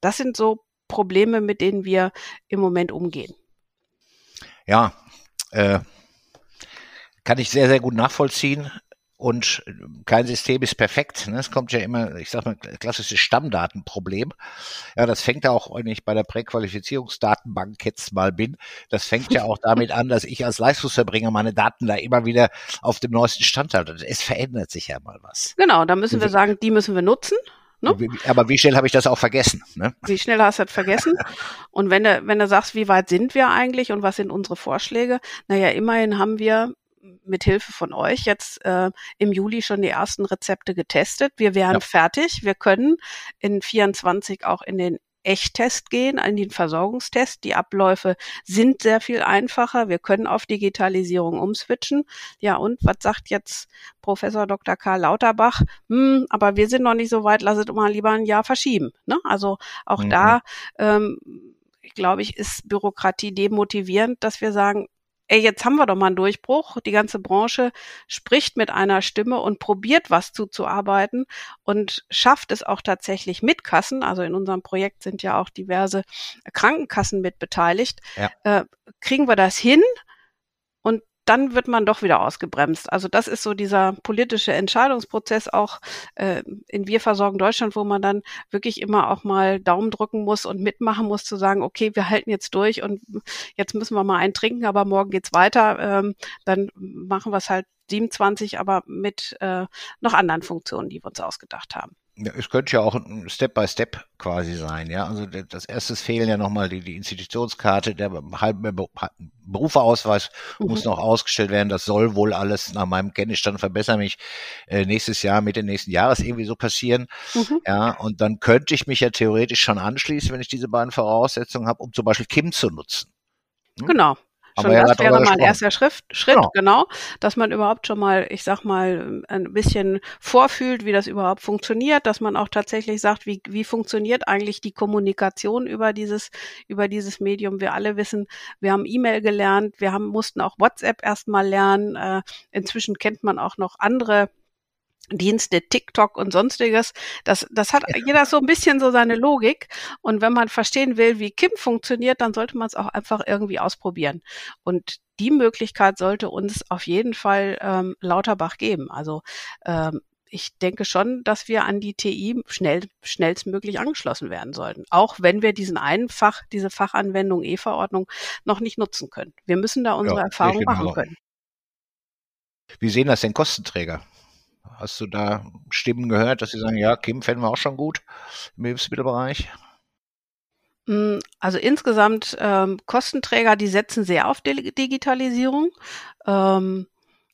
Das sind so Probleme, mit denen wir im Moment umgehen. Ja, äh, kann ich sehr, sehr gut nachvollziehen. Und kein System ist perfekt. Ne? Es kommt ja immer, ich sag mal, klassisches Stammdatenproblem. Ja, das fängt ja auch, wenn ich bei der Präqualifizierungsdatenbank jetzt mal bin, das fängt ja auch damit an, dass ich als Leistungserbringer meine Daten da immer wieder auf dem neuesten Stand halte. Es verändert sich ja mal was. Genau, da müssen wir sagen, die müssen wir nutzen. Ne? Aber wie schnell habe ich das auch vergessen? Ne? Wie schnell hast du das vergessen? und wenn du, wenn du sagst, wie weit sind wir eigentlich und was sind unsere Vorschläge? Naja, immerhin haben wir mit Hilfe von euch jetzt äh, im Juli schon die ersten Rezepte getestet. Wir wären ja. fertig. Wir können in 24 auch in den Echttest gehen, in den Versorgungstest. Die Abläufe sind sehr viel einfacher. Wir können auf Digitalisierung umswitchen. Ja, und was sagt jetzt Professor Dr. Karl Lauterbach? Hm, aber wir sind noch nicht so weit, lasst mal lieber ein Jahr verschieben. Ne? Also auch mhm. da ähm, glaube ich, ist Bürokratie demotivierend, dass wir sagen, ey, jetzt haben wir doch mal einen Durchbruch. Die ganze Branche spricht mit einer Stimme und probiert was zuzuarbeiten und schafft es auch tatsächlich mit Kassen. Also in unserem Projekt sind ja auch diverse Krankenkassen mit beteiligt. Ja. Äh, kriegen wir das hin? Dann wird man doch wieder ausgebremst. Also das ist so dieser politische Entscheidungsprozess auch äh, in Wir versorgen Deutschland, wo man dann wirklich immer auch mal Daumen drücken muss und mitmachen muss, zu sagen, okay, wir halten jetzt durch und jetzt müssen wir mal einen trinken, aber morgen geht's weiter. Ähm, dann machen wir es halt 27, aber mit äh, noch anderen Funktionen, die wir uns ausgedacht haben. Ja, es könnte ja auch ein Step by Step quasi sein, ja. Also das erste fehlen ja nochmal die, die Institutionskarte, der halbe Berufeausweis mhm. muss noch ausgestellt werden. Das soll wohl alles nach meinem Kenntnisstand verbessern mich äh, nächstes Jahr, Mitte nächsten Jahres irgendwie so passieren. Mhm. Ja, und dann könnte ich mich ja theoretisch schon anschließen, wenn ich diese beiden Voraussetzungen habe, um zum Beispiel Kim zu nutzen. Hm? Genau. Schon das wäre mal ein erster Schritt, Schritt Genau. genau, dass man überhaupt schon mal, ich sag mal, ein bisschen vorfühlt, wie das überhaupt funktioniert, dass man auch tatsächlich sagt, wie, wie funktioniert eigentlich die Kommunikation über dieses, über dieses Medium. Wir alle wissen, wir haben E-Mail gelernt, wir haben, mussten auch WhatsApp erstmal lernen. Äh, inzwischen kennt man auch noch andere Dienste, TikTok und sonstiges. Das, das hat jeder so ein bisschen so seine Logik. Und wenn man verstehen will, wie Kim funktioniert, dann sollte man es auch einfach irgendwie ausprobieren. Und die Möglichkeit sollte uns auf jeden Fall ähm, Lauterbach geben. Also ähm, ich denke schon, dass wir an die TI schnell, schnellstmöglich angeschlossen werden sollten. Auch wenn wir diesen einen Fach, diese Fachanwendung E-Verordnung noch nicht nutzen können. Wir müssen da unsere Ja, Erfahrung machen können. Wie sehen das denn Kostenträger? Hast du da Stimmen gehört, dass sie sagen, ja, Kim fänden wir auch schon gut im Hilfsmittelbereich? Mm, Also insgesamt ähm, Kostenträger, die setzen sehr auf Di- Digitalisierung. Ähm,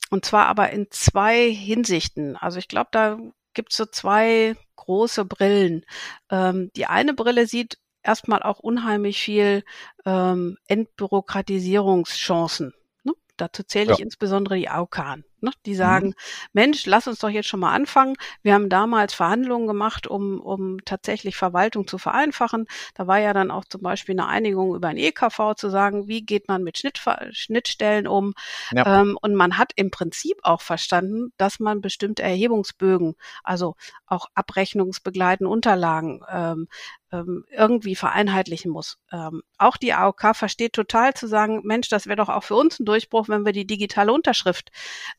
und zwar aber in zwei Hinsichten. Also ich glaube, da gibt es so zwei große Brillen. Ähm, die eine Brille sieht erstmal auch unheimlich viel ähm, Entbürokratisierungschancen. Ne? Dazu zähle ich Ja. insbesondere die AOK an. Ne? Die sagen, Mensch, lass uns doch jetzt schon mal anfangen. Wir haben damals Verhandlungen gemacht, um, um tatsächlich Verwaltung zu vereinfachen. Da war ja dann auch zum Beispiel eine Einigung über ein EKV zu sagen, wie geht man mit Schnittver Schnittstellen um. Ja. Ähm, und man hat im Prinzip auch verstanden, dass man bestimmte Erhebungsbögen, also auch abrechnungsbegleitende Unterlagen, ähm, ähm, irgendwie vereinheitlichen muss. Ähm, auch die AOK versteht total zu sagen, Mensch, das wäre doch auch für uns ein Durchbruch, wenn wir die digitale Unterschrift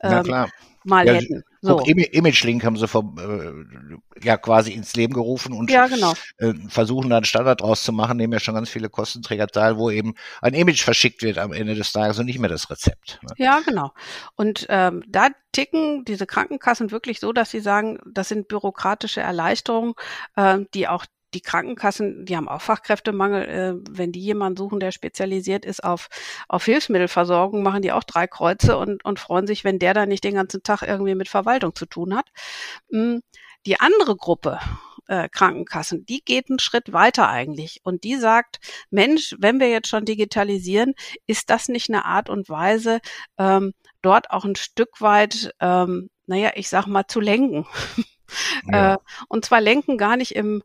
Na ähm, klar. mal Ja, hätten. So. Guck, Im- ImageLink haben sie vom, äh, ja quasi ins Leben gerufen und Ja, genau. äh, versuchen da einen Standard draus zu machen, nehmen ja schon ganz viele Kostenträger teil, wo eben ein Image verschickt wird am Ende des Tages und nicht mehr das Rezept. Ne? Ja, genau. Und ähm, da ticken diese Krankenkassen wirklich so, dass sie sagen, das sind bürokratische Erleichterungen, ähm, die auch die Krankenkassen, die haben auch Fachkräftemangel. Äh, wenn die jemanden suchen, der spezialisiert ist auf, auf Hilfsmittelversorgung, machen die auch drei Kreuze und, und freuen sich, wenn der da nicht den ganzen Tag irgendwie mit Verwaltung zu tun hat. Mm, Die andere Gruppe, äh, Krankenkassen, die geht einen Schritt weiter eigentlich und die sagt, Mensch, wenn wir jetzt schon digitalisieren, ist das nicht eine Art und Weise, ähm, dort auch ein Stück weit, ähm, naja, ich sag mal, zu lenken. Ja. Äh, und zwar lenken gar nicht im,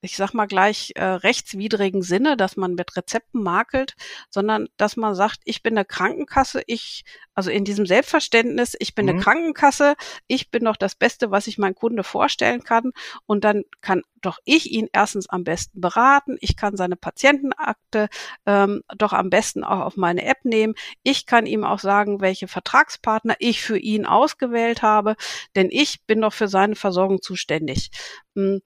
ich sag mal gleich, äh, rechtswidrigen Sinne, dass man mit Rezepten makelt, sondern dass man sagt, ich bin eine Krankenkasse, ich, also in diesem Selbstverständnis, ich bin eine Mhm. Krankenkasse, ich bin doch das Beste, was ich meinem Kunde vorstellen kann. Und dann kann doch ich ihn erstens am besten beraten, ich kann seine Patientenakte ähm, doch am besten auch auf meine App nehmen. Ich kann ihm auch sagen, welche Vertragspartner ich für ihn ausgewählt habe, denn ich bin doch für seine Versorgung zuständig. Mm,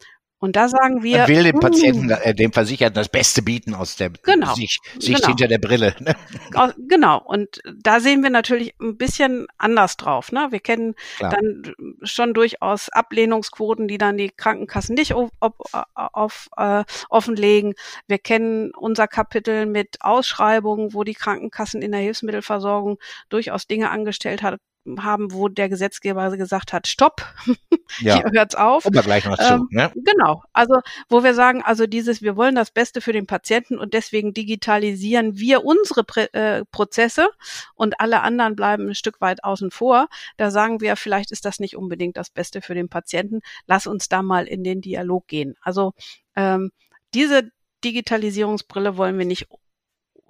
Und da sagen wir, Man will dem mm, Patienten, äh, dem Versicherten das Beste bieten aus der Genau, Sicht, Sicht genau. hinter der Brille. Ne? Au- Genau, und da sehen wir natürlich ein bisschen anders drauf. Ne? Wir kennen Klar. dann schon durchaus Ablehnungsquoten, die dann die Krankenkassen nicht auf, auf, auf, äh, offenlegen. Wir kennen unser Kapitel mit Ausschreibungen, wo die Krankenkassen in der Hilfsmittelversorgung durchaus Dinge angestellt hat, haben, wo der Gesetzgeber gesagt hat, stopp, Ja, hier hört's auf. kommen wir gleich noch zu. Ähm, Ne? Genau, also wo wir sagen, also dieses, wir wollen das Beste für den Patienten und deswegen digitalisieren wir unsere Prä äh, Prozesse und alle anderen bleiben ein Stück weit außen vor. Da sagen wir, vielleicht ist das nicht unbedingt das Beste für den Patienten. Lass uns da mal in den Dialog gehen. Also ähm, diese Digitalisierungsbrille wollen wir nicht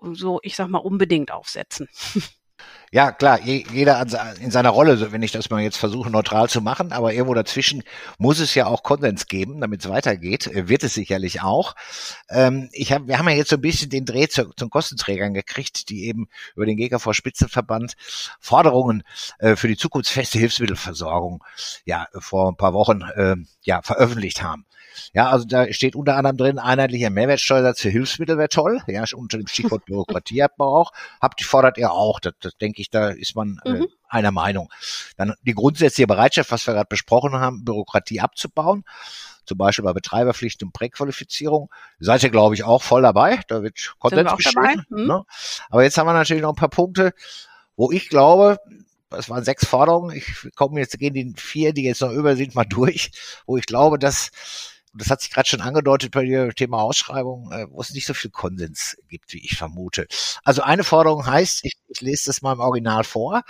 so, ich sag mal, unbedingt aufsetzen. Ja, klar, je, jeder in seiner Rolle, wenn ich das mal jetzt versuche, neutral zu machen, aber irgendwo dazwischen muss es ja auch Konsens geben, damit es weitergeht, äh, wird es sicherlich auch. Ähm, ich hab, wir haben ja jetzt so ein bisschen den Dreh zu, zum Kostenträgern gekriegt, die eben über den GKV Spitzenverband Forderungen äh, für die zukunftsfeste Hilfsmittelversorgung ja vor ein paar Wochen äh, ja veröffentlicht haben. Ja, also da steht unter anderem drin, einheitlicher Mehrwertsteuersatz für Hilfsmittel wäre toll, ja, unter dem Stichwort Bürokratieabbau auch. Habt fordert ihr auch, das, das denke ich, da ist man äh, Mhm. einer Meinung. Dann die grundsätzliche Bereitschaft, was wir gerade besprochen haben, Bürokratie abzubauen, zum Beispiel bei Betreiberpflichten und Präqualifizierung. Seid ihr, glaube ich, auch voll dabei, da wird Konsens bestehen, Hm? Ne? Aber jetzt haben wir natürlich noch ein paar Punkte, wo ich glaube, es waren sechs Forderungen, ich komme jetzt, gehen die vier, die jetzt noch über sind, mal durch, wo ich glaube, dass das hat sich gerade schon angedeutet bei dem Thema Ausschreibung, äh, wo es nicht so viel Konsens gibt, wie ich vermute. Also eine Forderung heißt, ich, ich lese das mal im Original vor,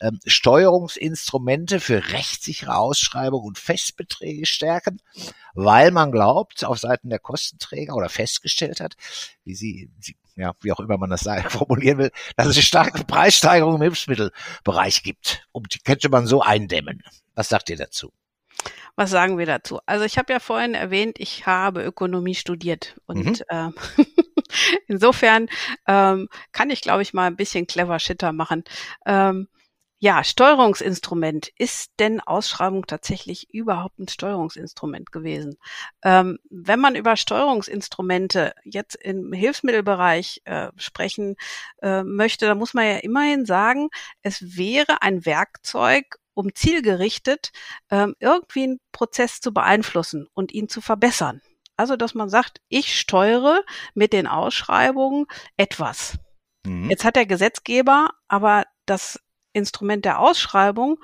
ähm, Steuerungsinstrumente für rechtssichere Ausschreibung und Festbeträge stärken, weil man glaubt, auf Seiten der Kostenträger oder festgestellt hat, wie sie, sie ja, wie auch immer man das sagen, formulieren will, dass es starke Preissteigerungen im Hilfsmittelbereich gibt. Und die könnte man so eindämmen. Was sagt ihr dazu? Was sagen wir dazu? Also ich habe ja vorhin erwähnt, ich habe Ökonomie studiert und mhm. äh, insofern ähm, kann ich, glaube ich, mal ein bisschen clever Shitter machen. Ähm, ja, Steuerungsinstrument. Ist denn Ausschreibung tatsächlich überhaupt ein Steuerungsinstrument gewesen? Ähm, wenn man über Steuerungsinstrumente jetzt im Hilfsmittelbereich äh, sprechen äh, möchte, dann muss man ja immerhin sagen, es wäre ein Werkzeug, um zielgerichtet ähm, irgendwie einen Prozess zu beeinflussen und ihn zu verbessern. Also, dass man sagt, ich steuere mit den Ausschreibungen etwas. Mhm. Jetzt hat der Gesetzgeber aber das Instrument der Ausschreibung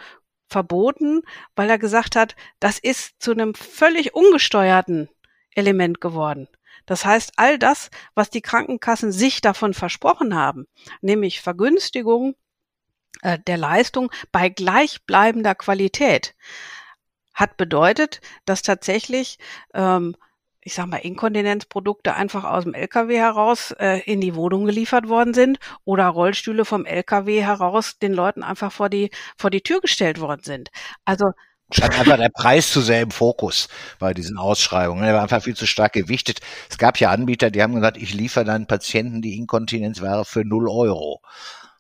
verboten, weil er gesagt hat, das ist zu einem völlig ungesteuerten Element geworden. Das heißt, all das, was die Krankenkassen sich davon versprochen haben, nämlich Vergünstigung äh, der Leistung bei gleichbleibender Qualität hat bedeutet, dass tatsächlich ähm, ich sag mal, Inkontinenzprodukte einfach aus dem LKW heraus äh, in die Wohnung geliefert worden sind oder Rollstühle vom LKW heraus den Leuten einfach vor die, vor die Tür gestellt worden sind. Also Stand einfach der Preis zu sehr im Fokus bei diesen Ausschreibungen. Er war einfach viel zu stark gewichtet. Es gab ja Anbieter, die haben gesagt, ich liefere deinen Patienten die Inkontinenzware für null Euro.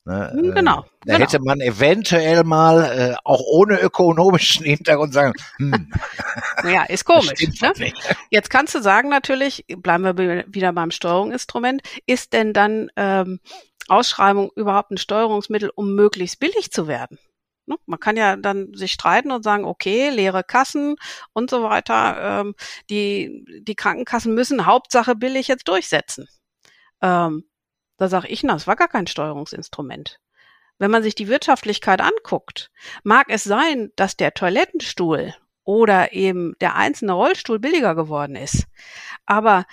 Ne? Hm, genau. Äh, da genau. hätte man eventuell mal äh, auch ohne ökonomischen Hintergrund sagen, hm. Ja, ist komisch. Ne? Jetzt kannst du sagen natürlich, bleiben wir wieder beim Steuerungsinstrument, ist denn dann ähm, Ausschreibung überhaupt ein Steuerungsmittel, um möglichst billig zu werden? Ne? Man kann ja dann sich streiten und sagen, okay, leere Kassen und so weiter. Ähm, die, die Krankenkassen müssen Hauptsache billig jetzt durchsetzen. Ähm, da sage ich, na, es war gar kein Steuerungsinstrument. Wenn man sich die Wirtschaftlichkeit anguckt, mag es sein, dass der Toilettenstuhl oder eben der einzelne Rollstuhl billiger geworden ist. Aber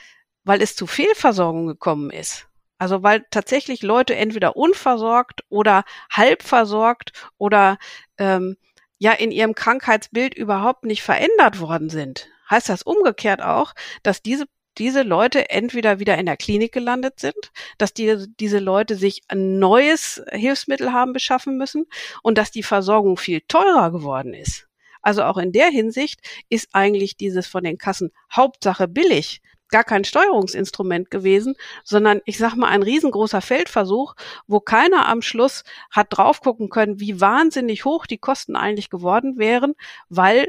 weil es zu Fehlversorgung gekommen ist, also weil tatsächlich Leute entweder unversorgt oder halb versorgt oder ähm, ja in ihrem Krankheitsbild überhaupt nicht verändert worden sind, heißt das umgekehrt auch, dass diese diese Leute entweder wieder in der Klinik gelandet sind, dass die, diese Leute sich ein neues Hilfsmittel haben beschaffen müssen und dass die Versorgung viel teurer geworden ist. Also auch in der Hinsicht ist eigentlich dieses von den Kassen Hauptsache billig gar kein Steuerungsinstrument gewesen, sondern ich sag mal ein riesengroßer Feldversuch, wo keiner am Schluss hat drauf gucken können, wie wahnsinnig hoch die Kosten eigentlich geworden wären, weil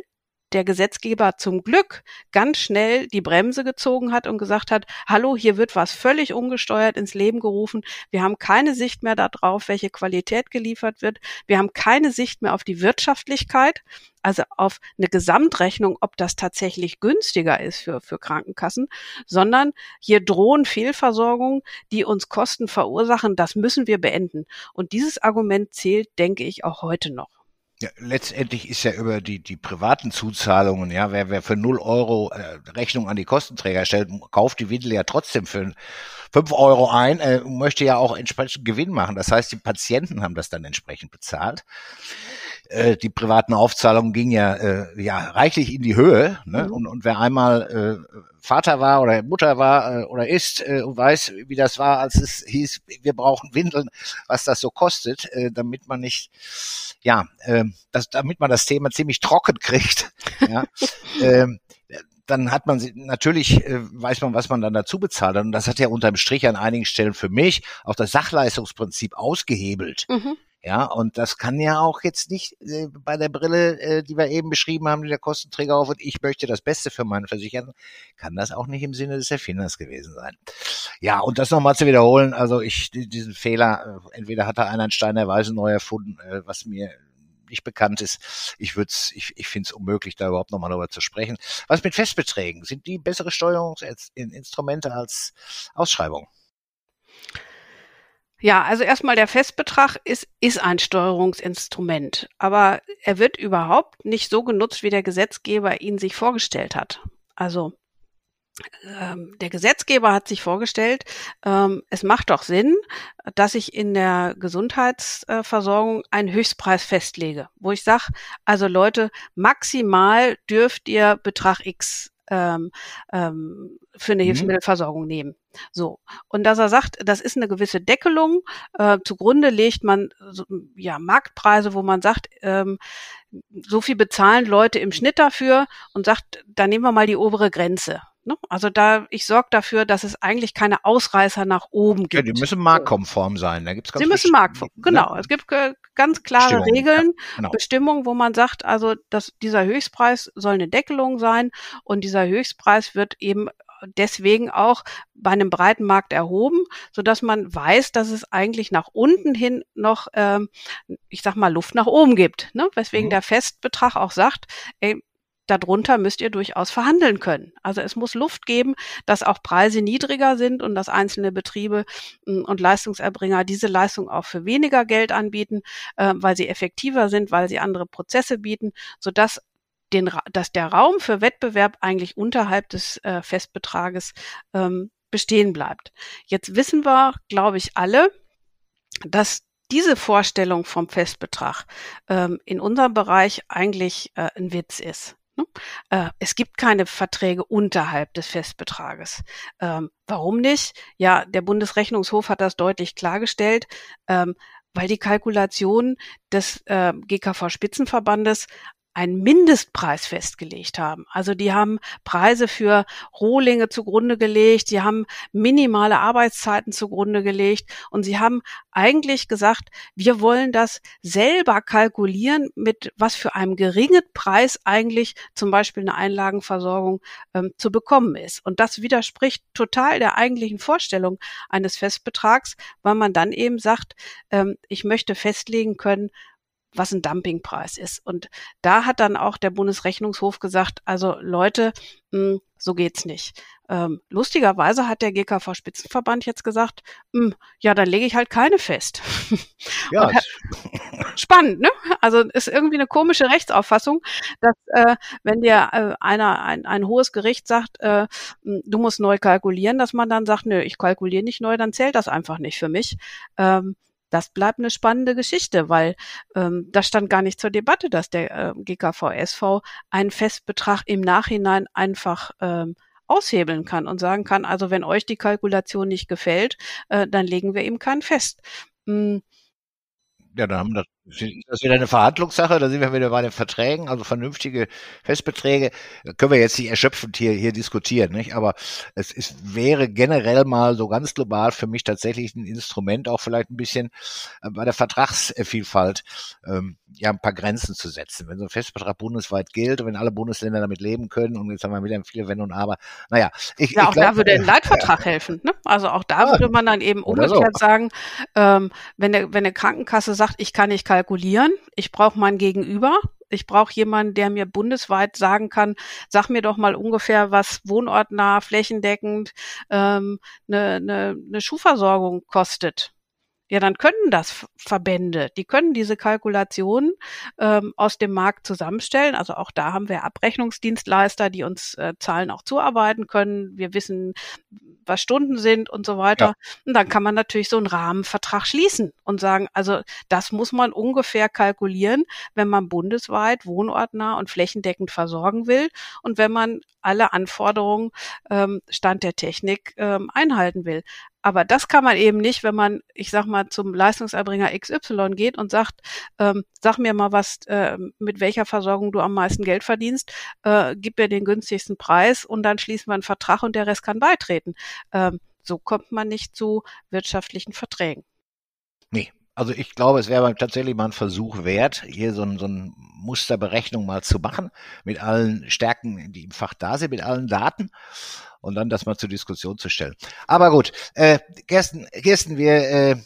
der Gesetzgeber zum Glück ganz schnell die Bremse gezogen hat und gesagt hat, hallo, hier wird was völlig ungesteuert ins Leben gerufen. Wir haben keine Sicht mehr darauf, welche Qualität geliefert wird. Wir haben keine Sicht mehr auf die Wirtschaftlichkeit, also auf eine Gesamtrechnung, ob das tatsächlich günstiger ist für, für Krankenkassen, sondern hier drohen Fehlversorgungen, die uns Kosten verursachen. Das müssen wir beenden. Und dieses Argument zählt, denke ich, auch heute noch. Ja, letztendlich ist ja über die, die privaten Zuzahlungen, ja, wer, wer für 0 Euro äh, Rechnung an die Kostenträger stellt, kauft die Windel ja trotzdem für 5 Euro ein, äh, möchte ja auch entsprechend Gewinn machen. Das heißt, die Patienten haben das dann entsprechend bezahlt. Äh, die privaten Aufzahlungen gingen ja, äh, ja reichlich in die Höhe. Ne? Mhm. Und, und wer einmal äh, Vater war oder Mutter war äh, oder ist äh, und weiß, wie das war, als es hieß, wir brauchen Windeln, was das so kostet, äh, damit man nicht, ja, äh, das, damit man das Thema ziemlich trocken kriegt. ja, ähm, dann hat man sie, natürlich äh, weiß man, was man dann dazu bezahlt. Und das hat ja unterm Strich an einigen Stellen für mich auch das Sachleistungsprinzip ausgehebelt. Mhm. Ja, und das kann ja auch jetzt nicht äh, bei der Brille, äh, die wir eben beschrieben haben, die der Kostenträger auf und ich möchte das Beste für meinen Versicherten, kann das auch nicht im Sinne des Erfinders gewesen sein. Ja, und das nochmal zu wiederholen, also ich, diesen Fehler, äh, entweder hat er einen Stein der Weise neu erfunden, äh, was mir nicht bekannt ist. Ich würde ich, ich finde es unmöglich, da überhaupt nochmal darüber zu sprechen. Was mit Festbeträgen? Sind die bessere Steuerungsinstrumente als Ausschreibung? Ja, also erstmal der Festbetrag ist, ist ein Steuerungsinstrument, aber er wird überhaupt nicht so genutzt, wie der Gesetzgeber ihn sich vorgestellt hat. Also der Gesetzgeber hat sich vorgestellt, ähm, es macht doch Sinn, dass ich in der Gesundheitsversorgung einen Höchstpreis festlege, wo ich sage, also Leute, maximal dürft ihr Betrag X ähm, ähm, für eine mhm. Hilfsmittelversorgung nehmen. So. Und dass er sagt, das ist eine gewisse Deckelung, äh, zugrunde legt man so, ja Marktpreise, wo man sagt, ähm, so viel bezahlen Leute im Schnitt dafür und sagt, da nehmen wir mal die obere Grenze. Ne? Also da, ich sorge dafür, dass es eigentlich keine Ausreißer nach oben gibt. Ja, die müssen marktkonform sein. Da gibt's ganz Sie müssen marktkonform, genau. Ne? Es gibt ganz klare Regeln, ja, genau. Bestimmungen, wo man sagt, also dass dieser Höchstpreis soll eine Deckelung sein und dieser Höchstpreis wird eben deswegen auch bei einem breiten Markt erhoben, so dass man weiß, dass es eigentlich nach unten hin noch, ähm, ich sag mal, Luft nach oben gibt. Ne? Weswegen mhm. der Festbetrag auch sagt, ey, darunter müsst ihr durchaus verhandeln können. Also es muss Luft geben, dass auch Preise niedriger sind und dass einzelne Betriebe hm, und Leistungserbringer diese Leistung auch für weniger Geld anbieten, äh, weil sie effektiver sind, weil sie andere Prozesse bieten, sodass den, dass der Raum für Wettbewerb eigentlich unterhalb des äh, Festbetrages ähm, bestehen bleibt. Jetzt wissen wir, glaube ich, alle, dass diese Vorstellung vom Festbetrag ähm, in unserem Bereich eigentlich äh, ein Witz ist. Ne? Äh, es gibt keine Verträge unterhalb des Festbetrages. Ähm, warum nicht? Ja, der Bundesrechnungshof hat das deutlich klargestellt, ähm, weil die Kalkulation des äh, GKV Spitzenverbandes einen Mindestpreis festgelegt haben. Also die haben Preise für Rohlinge zugrunde gelegt, sie haben minimale Arbeitszeiten zugrunde gelegt und sie haben eigentlich gesagt, wir wollen das selber kalkulieren, mit was für einem geringen Preis eigentlich zum Beispiel eine Einlagenversorgung ähm, zu bekommen ist. Und das widerspricht total der eigentlichen Vorstellung eines Festbetrags, weil man dann eben sagt, ähm, ich möchte festlegen können, was ein Dumpingpreis ist. Und da hat dann auch der Bundesrechnungshof gesagt, also Leute, mh, hm, so geht's nicht. Ähm, lustigerweise hat der GKV Spitzenverband jetzt gesagt, mh, hm, ja, dann lege ich halt keine fest. Ja. Hat, spannend, ne? Also ist irgendwie eine komische Rechtsauffassung, dass äh, wenn dir äh, einer ein, ein hohes Gericht sagt, äh, hm, du musst neu kalkulieren, dass man dann sagt, nö, ich kalkuliere nicht neu, dann zählt das einfach nicht für mich. Ähm, das bleibt eine spannende Geschichte, weil ähm, das stand gar nicht zur Debatte, dass der äh, GKV-SV einen Festbetrag im Nachhinein einfach ähm, aushebeln kann und sagen kann, also wenn euch die Kalkulation nicht gefällt, äh, dann legen wir ihm keinen fest. Hm, ja, dann haben das, das ist wieder eine Verhandlungssache, da sind wir wieder bei den Verträgen, also vernünftige Festbeträge, können wir jetzt nicht erschöpfend hier, hier diskutieren, nicht? Aber es ist, wäre generell mal so ganz global für mich tatsächlich ein Instrument, auch vielleicht ein bisschen äh, bei der Vertragsvielfalt, ähm, ja, ein paar Grenzen zu setzen. Wenn so ein Festbetrag bundesweit gilt und wenn alle Bundesländer damit leben können und jetzt haben wir wieder viele Wenn und Aber, naja. Ich, ja, ich auch glaub, da würde ein Leitvertrag ja. helfen, ne? Also auch da ja, würde man dann eben umgekehrt so. sagen, ähm, wenn, der, wenn eine Krankenkasse sagt, ich kann nicht kalkulieren, ich brauche mein Gegenüber, ich brauche jemanden, der mir bundesweit sagen kann, sag mir doch mal ungefähr, was wohnortnah, flächendeckend ähm, eine, eine, eine Schuhversorgung kostet ja, dann können das Verbände, die können diese Kalkulationen ähm, aus dem Markt zusammenstellen. Also auch da haben wir Abrechnungsdienstleister, die uns äh, Zahlen auch zuarbeiten können. Wir wissen, was Stunden sind und so weiter. Ja. Und dann kann man natürlich so einen Rahmenvertrag schließen und sagen, also das muss man ungefähr kalkulieren, wenn man bundesweit wohnortnah und flächendeckend versorgen will und wenn man alle Anforderungen ähm, Stand der Technik ähm, einhalten will. Aber das kann man eben nicht, wenn man, ich sag mal, zum Leistungserbringer XY geht und sagt, ähm, sag mir mal was, äh, mit welcher Versorgung du am meisten Geld verdienst, äh, gib mir den günstigsten Preis und dann schließen wir einen Vertrag und der Rest kann beitreten. Ähm, so kommt man nicht zu wirtschaftlichen Verträgen. Nee, also ich glaube, es wäre tatsächlich mal ein Versuch wert, hier so, ein, so eine Musterberechnung mal zu machen, mit allen Stärken, die im Fach da sind, mit allen Daten und dann das mal zur Diskussion zu stellen. Aber gut, äh, Kirsten, Kirsten wir äh,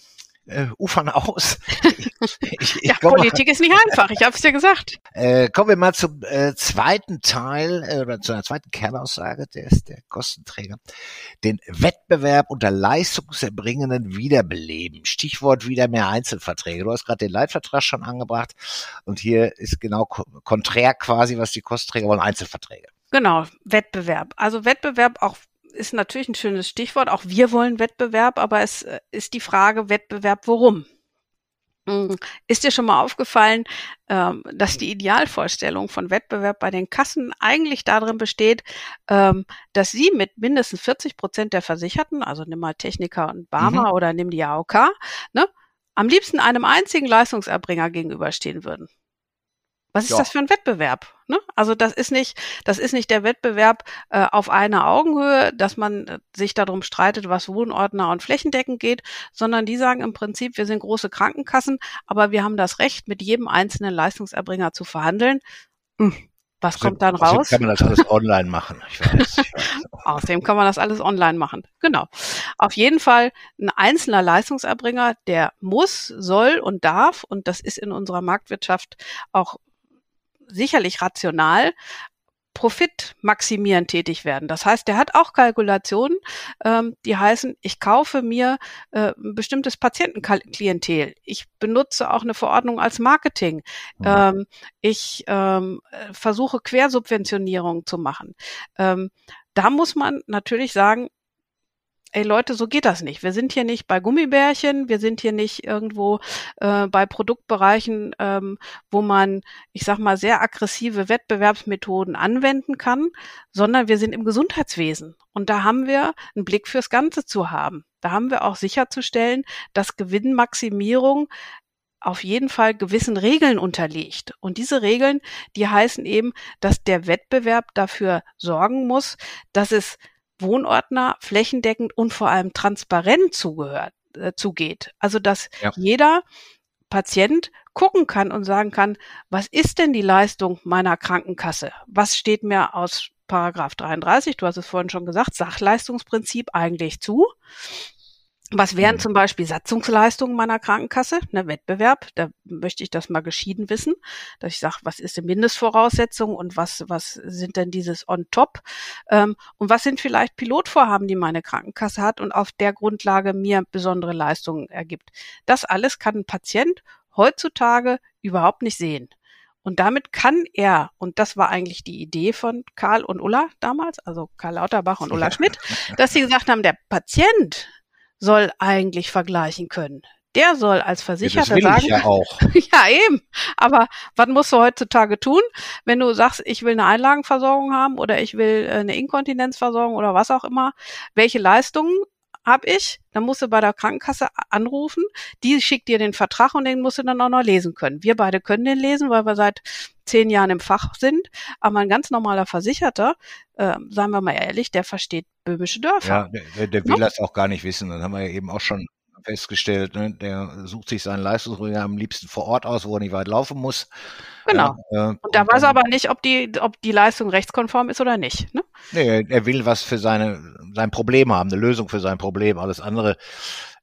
äh, ufern aus. Ich, ich ja, Politik mal, ist nicht einfach, ich habe es dir gesagt. Äh, kommen wir mal zum äh, zweiten Teil äh, oder zu einer zweiten Kernaussage, der ist der Kostenträger. Den Wettbewerb unter Leistungserbringenden wiederbeleben. Stichwort wieder mehr Einzelverträge. Du hast gerade den Leitvertrag schon angebracht und hier ist genau konträr quasi, was die Kostenträger wollen, Einzelverträge. Genau, Wettbewerb. Also Wettbewerb auch ist natürlich ein schönes Stichwort. Auch wir wollen Wettbewerb, aber es äh, ist die Frage Wettbewerb, worum? Hm, ist dir schon mal aufgefallen, ähm, dass die Idealvorstellung von Wettbewerb bei den Kassen eigentlich darin besteht, ähm, dass sie mit mindestens 40 Prozent der Versicherten, also nimm mal Techniker und Barmer mhm. oder nimm die AOK, ne, am liebsten einem einzigen Leistungserbringer gegenüberstehen würden. Was ist ja. das für ein Wettbewerb? Ne? Also das ist nicht, das ist nicht der Wettbewerb äh, auf einer Augenhöhe, dass man äh, sich darum streitet, was wohnortnah und flächendeckend geht, sondern die sagen im Prinzip, wir sind große Krankenkassen, aber wir haben das Recht, mit jedem einzelnen Leistungserbringer zu verhandeln. Hm. Was kommt dann raus? kann man das alles online machen. Ich weiß, ich weiß. Außerdem kann man das alles online machen. Genau. Auf jeden Fall ein einzelner Leistungserbringer, der muss, soll und darf, und das ist in unserer Marktwirtschaft auch sicherlich rational, Profit maximieren tätig werden. Das heißt, der hat auch Kalkulationen, ähm, die heißen, ich kaufe mir äh, ein bestimmtes Patientenklientel. Ich benutze auch eine Verordnung als Marketing. Mhm. Ähm, ich ähm, versuche Quersubventionierung zu machen. Ähm, da muss man natürlich sagen, ey Leute, so geht das nicht. Wir sind hier nicht bei Gummibärchen, wir sind hier nicht irgendwo äh, bei Produktbereichen, ähm, wo man, ich sag mal, sehr aggressive Wettbewerbsmethoden anwenden kann, sondern wir sind im Gesundheitswesen. Und da haben wir einen Blick fürs Ganze zu haben. Da haben wir auch sicherzustellen, dass Gewinnmaximierung auf jeden Fall gewissen Regeln unterliegt. Und diese Regeln, die heißen eben, dass der Wettbewerb dafür sorgen muss, dass es wohnortnah, flächendeckend und vor allem transparent zugehört, äh, zugeht. Also dass ja. jeder Patient gucken kann und sagen kann, was ist denn die Leistung meiner Krankenkasse? Was steht mir aus Paragraph 33, du hast es vorhin schon gesagt, Sachleistungsprinzip eigentlich zu? Was wären mhm. zum Beispiel Satzungsleistungen meiner Krankenkasse, ne, Wettbewerb? Da möchte ich das mal geschieden wissen, dass ich sage, was ist die Mindestvoraussetzung und was, was sind denn dieses on top? Ähm, und was sind vielleicht Pilotvorhaben, die meine Krankenkasse hat und auf der Grundlage mir besondere Leistungen ergibt? Das alles kann ein Patient heutzutage überhaupt nicht sehen. Und damit kann er, und das war eigentlich die Idee von Karl und Ulla damals, also Karl Lauterbach und Ulla Schmidt, dass sie gesagt haben, der Patient soll eigentlich vergleichen können. Der soll als Versicherter ja, sagen. ja, auch. ja, eben. Aber was musst du heutzutage tun, wenn du sagst, ich will eine Einlagenversorgung haben oder ich will äh, eine Inkontinenzversorgung oder was auch immer? Welche Leistungen habe ich? Dann musst du bei der Krankenkasse anrufen. Die schickt dir den Vertrag und den musst du dann auch noch lesen können. Wir beide können den lesen, weil wir seit zehn Jahren im Fach sind. Aber ein ganz normaler Versicherter, äh, sagen wir mal ehrlich, der versteht böhmische Dörfer. Ja, der, der will no? das auch gar nicht wissen. Das haben wir ja eben auch schon festgestellt. Ne? Der sucht sich seinen Leistungsbringer am liebsten vor Ort aus, wo er nicht weit laufen muss. Genau. Ja, äh, und da weiß er aber nicht, ob die, ob die Leistung rechtskonform ist oder nicht. Ne? Nee, er will was für seine, sein Problem haben, eine Lösung für sein Problem. Alles andere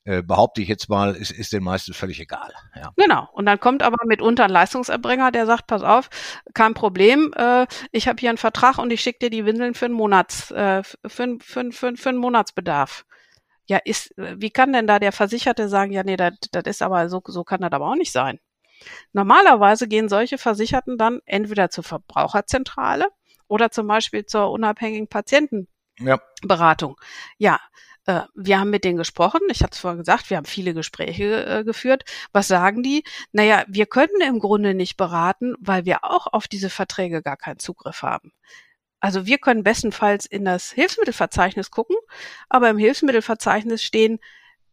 äh, behaupte ich jetzt mal, ist, ist den meisten völlig egal. Ja. Genau. Und dann kommt aber mitunter ein Leistungserbringer, der sagt, pass auf, kein Problem, äh, ich habe hier einen Vertrag und ich schicke dir die Windeln für einen Monats, äh, für, für, für, für einen Monatsbedarf. Ja, ist, wie kann denn da der Versicherte sagen, ja, nee, das, ist aber so, so kann das aber auch nicht sein. Normalerweise gehen solche Versicherten dann entweder zur Verbraucherzentrale oder zum Beispiel zur unabhängigen Patientenberatung. Ja. ja, äh, wir haben mit denen gesprochen. Ich hatte es vorhin gesagt, wir haben viele Gespräche äh, geführt. Was sagen die? Naja, wir können im Grunde nicht beraten, weil wir auch auf diese Verträge gar keinen Zugriff haben. Also wir können bestenfalls in das Hilfsmittelverzeichnis gucken, aber im Hilfsmittelverzeichnis stehen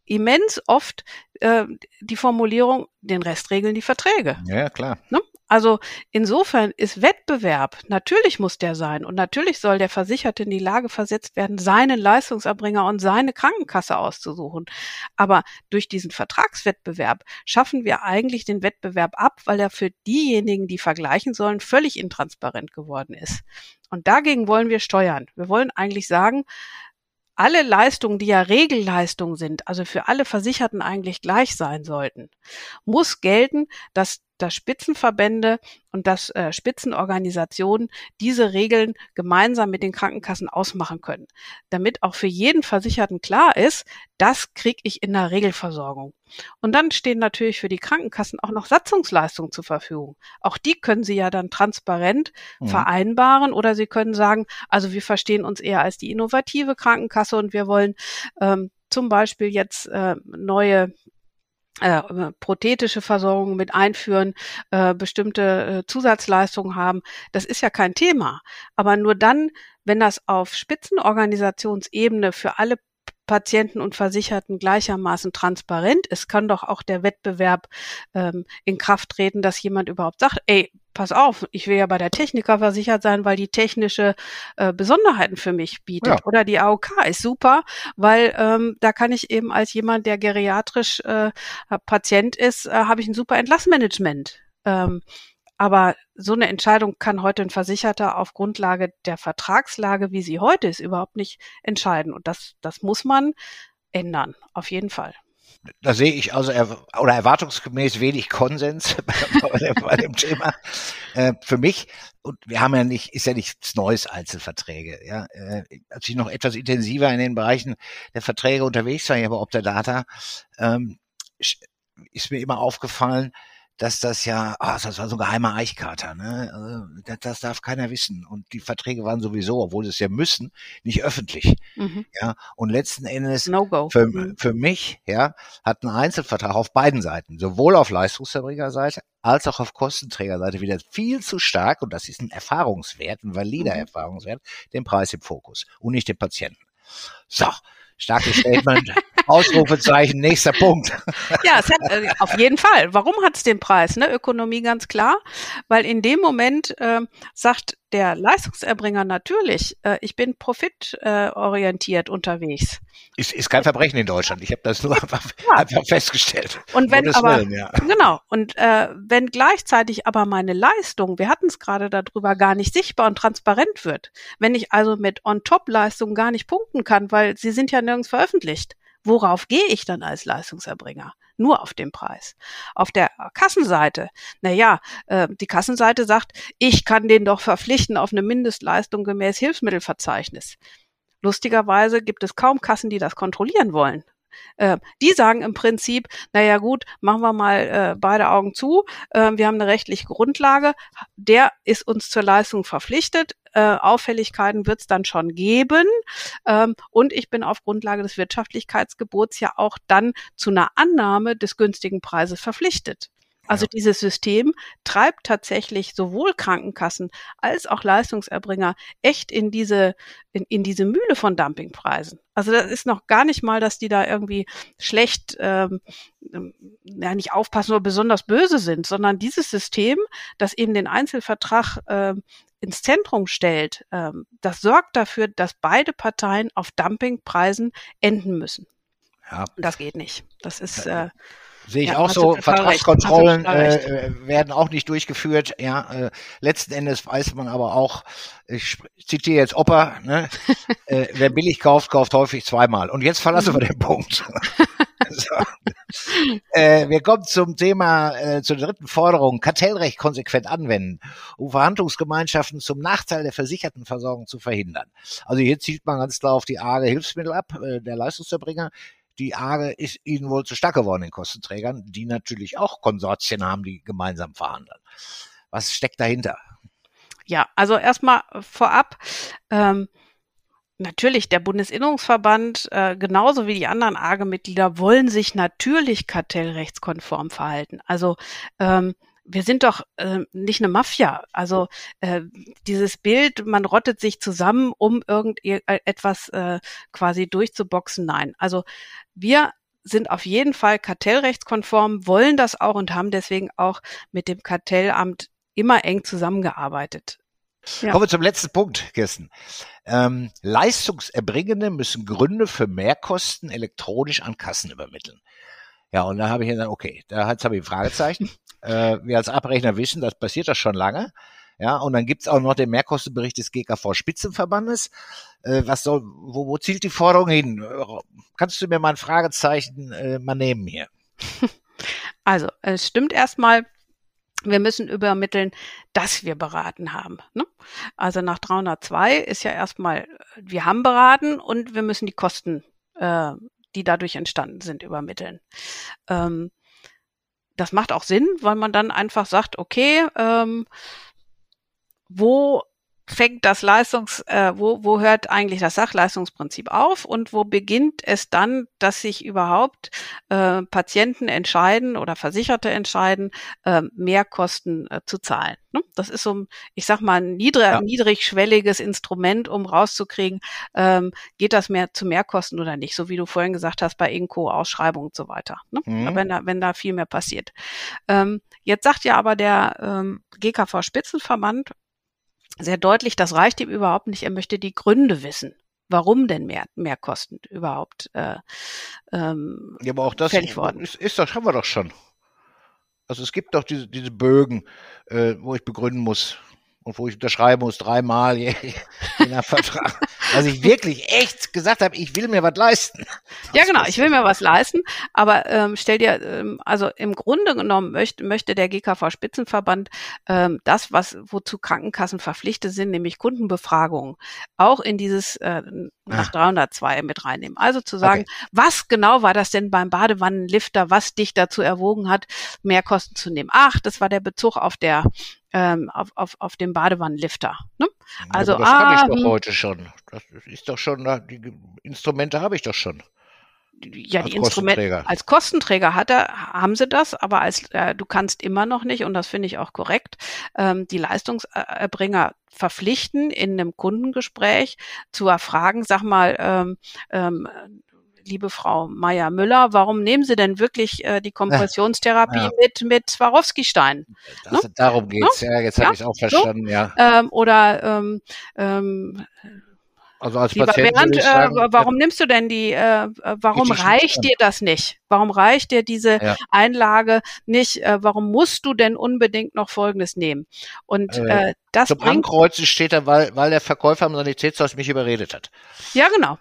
immens oft äh, die Formulierung, den Rest regeln die Verträge. Ja, klar. Ne? Also insofern ist Wettbewerb, natürlich muss der sein und natürlich soll der Versicherte in die Lage versetzt werden, seinen Leistungserbringer und seine Krankenkasse auszusuchen. Aber durch diesen Vertragswettbewerb schaffen wir eigentlich den Wettbewerb ab, weil er für diejenigen, die vergleichen sollen, völlig intransparent geworden ist. Und dagegen wollen wir steuern. Wir wollen eigentlich sagen, alle Leistungen, die ja Regelleistungen sind, also für alle Versicherten eigentlich gleich sein sollten, muss gelten, dass dass Spitzenverbände und dass äh, Spitzenorganisationen diese Regeln gemeinsam mit den Krankenkassen ausmachen können, damit auch für jeden Versicherten klar ist, das kriege ich in der Regelversorgung. Und dann stehen natürlich für die Krankenkassen auch noch Satzungsleistungen zur Verfügung. Auch die können sie ja dann transparent mhm. vereinbaren oder sie können sagen, also wir verstehen uns eher als die innovative Krankenkasse und wir wollen ähm, zum Beispiel jetzt äh, neue äh, prothetische Versorgung mit einführen, äh, bestimmte äh, Zusatzleistungen haben. Das ist ja kein Thema. Aber nur dann, wenn das auf Spitzenorganisationsebene für alle Patienten und Versicherten gleichermaßen transparent ist, kann doch auch der Wettbewerb ähm, in Kraft treten, dass jemand überhaupt sagt, ey, pass auf, ich will ja bei der Techniker versichert sein, weil die technische äh, Besonderheiten für mich bietet. Ja. Oder die AOK ist super, weil ähm, da kann ich eben als jemand, der geriatrisch äh, Patient ist, äh, habe ich ein super Entlassmanagement. Ähm, aber so eine Entscheidung kann heute ein Versicherter auf Grundlage der Vertragslage, wie sie heute ist, überhaupt nicht entscheiden. Und das, das muss man ändern, auf jeden Fall. Da sehe ich also oder erwartungsgemäß wenig Konsens bei, dem, bei dem Thema. Äh, für mich, und wir haben ja nicht, ist ja nichts Neues Einzelverträge. Ja, äh, als ich noch etwas intensiver in den Bereichen der Verträge unterwegs war, hier bei Optadata, ähm, ist mir immer aufgefallen, dass das ja, ah, das war so ein geheimer Eichkater, ne? Also, das, das darf keiner wissen. Und die Verträge waren sowieso, obwohl sie es ja müssen, nicht öffentlich. Mhm. Ja, und letzten Endes no go. Für, mhm. für mich, ja, hat ein Einzelvertrag auf beiden Seiten, sowohl auf Leistungserbringerseite als auch auf Kostenträgerseite wieder viel zu stark, und das ist ein Erfahrungswert, ein valider mhm. Erfahrungswert, den Preis im Fokus und nicht den Patienten. So, starkes Statement. Ausrufezeichen, nächster Punkt. Ja, hat, äh, auf jeden Fall. Warum hat es den Preis? Ne? Ökonomie ganz klar, weil in dem Moment äh, sagt der Leistungserbringer natürlich, äh, ich bin profitorientiert unterwegs. Ist, ist kein Verbrechen in Deutschland. Ich habe das nur einfach, ja. einfach, festgestellt. Und wenn aber Willen, ja. genau und äh, wenn gleichzeitig aber meine Leistung, wir hatten es gerade darüber, gar nicht sichtbar und transparent wird, wenn ich also mit On-Top-Leistungen gar nicht punkten kann, weil sie sind ja nirgends veröffentlicht, Worauf gehe ich dann als Leistungserbringer? Nur auf den Preis. Auf der Kassenseite, na ja, äh, die Kassenseite sagt, ich kann den doch verpflichten auf eine Mindestleistung gemäß Hilfsmittelverzeichnis. Lustigerweise gibt es kaum Kassen, die das kontrollieren wollen. Äh, die sagen im Prinzip, naja gut, machen wir mal äh, beide Augen zu, äh, wir haben eine rechtliche Grundlage, der ist uns zur Leistung verpflichtet, äh, Auffälligkeiten wird es dann schon geben. Ähm, und ich bin auf Grundlage des Wirtschaftlichkeitsgebots ja auch dann zu einer Annahme des günstigen Preises verpflichtet. Also dieses System treibt tatsächlich sowohl Krankenkassen als auch Leistungserbringer echt in diese, in, in diese Mühle von Dumpingpreisen. Also das ist noch gar nicht mal, dass die da irgendwie schlecht, ähm, ähm, ja nicht aufpassen oder besonders böse sind, sondern dieses System, das eben den Einzelvertrag ähm, ins Zentrum stellt, ähm, das sorgt dafür, dass beide Parteien auf Dumpingpreisen enden müssen. Ja. Und das geht nicht. Das ist äh, Sehe ich ja, auch so. Vertragskontrollen äh, werden auch nicht durchgeführt. Ja, äh, letzten Endes weiß man aber auch, ich zitiere jetzt Opa, ne? äh, wer billig kauft, kauft häufig zweimal. Und jetzt verlassen wir den Punkt. so. äh, wir kommen zum Thema, äh, zur dritten Forderung, Kartellrecht konsequent anwenden, um Verhandlungsgemeinschaften zum Nachteil der Versichertenversorgung zu verhindern. Also hier zieht man ganz klar auf die arge Hilfsmittel ab, äh, der Leistungserbringer die Arge ist ihnen wohl zu stark geworden, den Kostenträgern, die natürlich auch Konsortien haben, die gemeinsam verhandeln. Was steckt dahinter? Ja, also erstmal vorab, ähm, Natürlich, der Bundesinnungsverband, äh, genauso wie die anderen AGE-Mitglieder, wollen sich natürlich kartellrechtskonform verhalten. Also ähm, wir sind doch äh, nicht eine Mafia. Also äh, dieses Bild, man rottet sich zusammen, um irgendetwas äh, quasi durchzuboxen. Nein. Also wir sind auf jeden Fall kartellrechtskonform, wollen das auch und haben deswegen auch mit dem Kartellamt immer eng zusammengearbeitet. Ja. Kommen wir zum letzten Punkt, Kirsten. Ähm, Leistungserbringende müssen Gründe für Mehrkosten elektronisch an Kassen übermitteln. Ja, und da habe ich gesagt, okay, da hat es ein Fragezeichen. Äh, wir als Abrechner wissen, das passiert das schon lange. Ja, und dann gibt's auch noch den Mehrkostenbericht des GKV Spitzenverbandes. Äh, was soll, wo, wo zielt die Forderung hin? Kannst du mir mal ein Fragezeichen äh, mal nehmen hier? Also, es stimmt erstmal, wir müssen übermitteln, dass wir beraten haben. Ne? Also nach 302 ist ja erstmal, wir haben beraten und wir müssen die Kosten, äh, die dadurch entstanden sind, übermitteln. Ähm, das macht auch Sinn, weil man dann einfach sagt, okay, ähm, wo fängt das Leistungs, äh, wo, wo hört eigentlich das Sachleistungsprinzip auf und wo beginnt es dann, dass sich überhaupt äh, Patienten entscheiden oder Versicherte entscheiden, äh, Mehrkosten äh, zu zahlen. Ne? Das ist so, ich sag mal, ein niedrig, ja. niedrigschwelliges Instrument, um rauszukriegen, ähm, geht das mehr zu Mehrkosten oder nicht, so wie du vorhin gesagt hast, bei Inco, Ausschreibung und so weiter. Ne? Mhm. Wenn, da, wenn da viel mehr passiert. Ähm, jetzt sagt ja aber der ähm, GKV Spitzenverband, sehr deutlich, das reicht ihm überhaupt nicht. Er möchte die Gründe wissen. Warum denn mehr, mehr Kosten überhaupt äh, ähm, ja, aber auch das fällig worden? Ist, ist das haben wir doch schon. Also es gibt doch diese, diese Bögen, äh, wo ich begründen muss, und wo ich unterschreiben muss, dreimal in einem Vertrag. Also ich wirklich echt gesagt habe, ich will mir was leisten. Ja, genau, ich will mir was leisten, aber ähm, stell dir, ähm, also im Grunde genommen möchte, möchte der GKV Spitzenverband ähm, das, was wozu Krankenkassen verpflichtet sind, nämlich Kundenbefragungen, auch in dieses äh, nach 302 mit reinnehmen. Also zu sagen, okay. was genau war das denn beim Badewannenlifter, was dich dazu erwogen hat, mehr Kosten zu nehmen? Ach, das war der Bezug auf der ähm, auf, auf, auf dem Badewannenlifter. Ne? Also ja, das ah, habe ich doch heute schon. Das ist doch schon, die Instrumente habe ich doch schon. Ja, als die Instrumente als Kostenträger hat er, haben sie das, aber als äh, du kannst immer noch nicht, und das finde ich auch korrekt, ähm, die Leistungserbringer verpflichten, in einem Kundengespräch zu erfragen, sag mal, ähm, ähm, liebe Frau Meier-Müller, warum nehmen Sie denn wirklich äh, die Kompressionstherapie ja. mit, mit Swarovski-Stein? Ne? Darum geht's, ja, jetzt ja? habe ich auch verstanden, so? ja. Ähm, oder ähm, ähm, also als Lieber Patient Bernd, äh, sagen, äh, warum nimmst du denn die, äh, warum reicht dir das nicht? Warum reicht dir diese ja. Einlage nicht? Äh, warum musst du denn unbedingt noch Folgendes nehmen? Und äh, äh das Zum bringt, Ankreuzen steht da, weil, weil der Verkäufer am Sanitätshaus mich überredet hat. Ja, genau.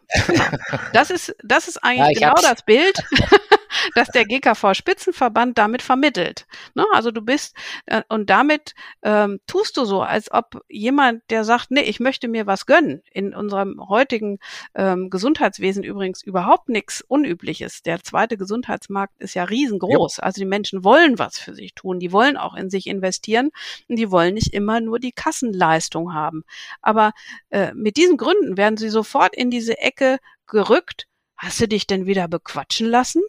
Das ist, das ist eigentlich ja, genau das Bild, das der GKV Spitzenverband damit vermittelt. Ne? Also du bist, äh, und damit ähm, tust du so, als ob jemand, der sagt, nee, ich möchte mir was gönnen, in unserem heutigen ähm, Gesundheitswesen übrigens überhaupt nichts Unübliches. Der zweite Gesundheitsmarkt ist ja riesengroß. Ja. Also die Menschen wollen was für sich tun, die wollen auch in sich investieren und die wollen nicht immer nur die Kassenleistung haben. Aber äh, mit diesen Gründen werden sie sofort in diese Ecke gerückt. Hast du dich denn wieder bequatschen lassen?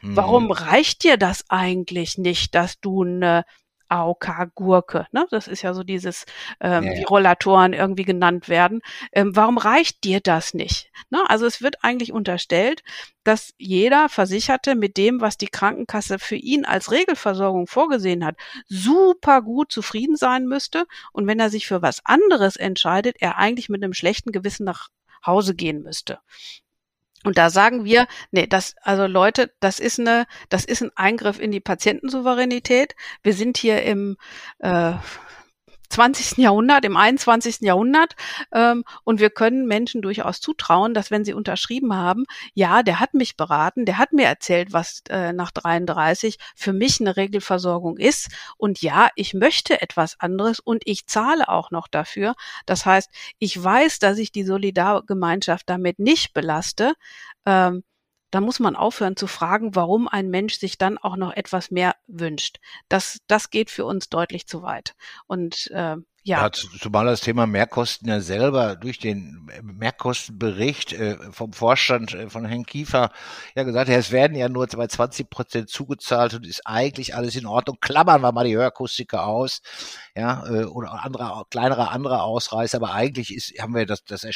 Mhm. Warum reicht dir das eigentlich nicht, dass du eine AOK-Gurke. Ne? Das ist ja so dieses, ähm, ja, ja. wie Rollatoren irgendwie genannt werden. Ähm, warum reicht dir das nicht? Ne? Also es wird eigentlich unterstellt, dass jeder Versicherte mit dem, was die Krankenkasse für ihn als Regelversorgung vorgesehen hat, super gut zufrieden sein müsste. Und wenn er sich für was anderes entscheidet, er eigentlich mit einem schlechten Gewissen nach Hause gehen müsste. Und da sagen wir, nee, das, also Leute, das ist eine, das ist ein Eingriff in die Patientensouveränität. Wir sind hier im äh, 20. Jahrhundert, im 21. Jahrhundert. Ähm, und wir können Menschen durchaus zutrauen, dass wenn sie unterschrieben haben, ja, der hat mich beraten, der hat mir erzählt, was äh, nach 33 für mich eine Regelversorgung ist. Und ja, ich möchte etwas anderes und ich zahle auch noch dafür. Das heißt, ich weiß, dass ich die Solidargemeinschaft damit nicht belaste. Ähm, da muss man aufhören zu fragen, warum ein Mensch sich dann auch noch etwas mehr wünscht. Das, das geht für uns deutlich zu weit. Und äh, ja. ja. Zumal das Thema Mehrkosten ja selber durch den Mehrkostenbericht äh, vom Vorstand äh, von Herrn Kiefer ja gesagt hat, es werden ja nur bei 20 Prozent zugezahlt und ist eigentlich alles in Ordnung. Klammern wir mal die Hörakustiker aus, ja, äh, oder andere, kleinere andere Ausreißer, aber eigentlich ist, haben wir das, das äh,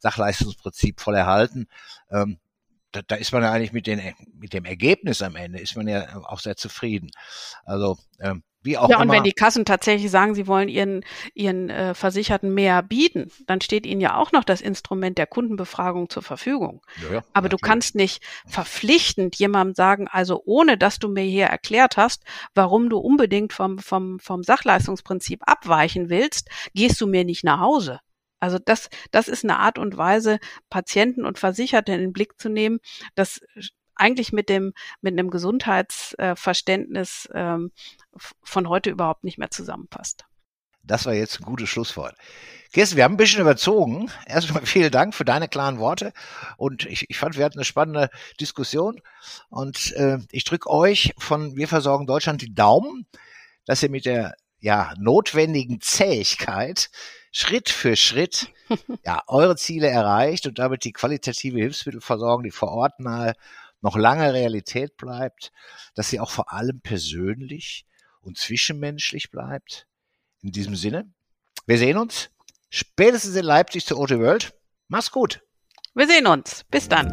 Sachleistungsprinzip voll erhalten. Ähm, da, da ist man ja eigentlich mit, den, mit dem Ergebnis am Ende, ist man ja auch sehr zufrieden. Also ähm, wie auch ja, immer. und wenn die Kassen tatsächlich sagen, sie wollen ihren, ihren äh, Versicherten mehr bieten, dann steht ihnen ja auch noch das Instrument der Kundenbefragung zur Verfügung. Ja, ja, Aber natürlich. du kannst nicht verpflichtend jemandem sagen, also ohne dass du mir hier erklärt hast, warum du unbedingt vom, vom, vom Sachleistungsprinzip abweichen willst, gehst du mir nicht nach Hause. Also das, das ist eine Art und Weise, Patienten und Versicherte in den Blick zu nehmen. Das eigentlich mit dem mit einem Gesundheitsverständnis ähm, von heute überhaupt nicht mehr zusammenpasst. Das war jetzt ein gutes Schlusswort. Kirsten, wir haben ein bisschen überzogen. Erstmal vielen Dank für deine klaren Worte. Und ich, ich fand, wir hatten eine spannende Diskussion. Und äh, ich drücke euch von Wir versorgen Deutschland die Daumen, dass ihr mit der ja, notwendigen Zähigkeit Schritt für Schritt ja, eure Ziele erreicht und damit die qualitative Hilfsmittelversorgung, die vor Ort nahe noch lange Realität bleibt, dass sie auch vor allem persönlich und zwischenmenschlich bleibt. In diesem Sinne, wir sehen uns spätestens in Leipzig zur Auto World. Mach's gut. Wir sehen uns. Bis dann.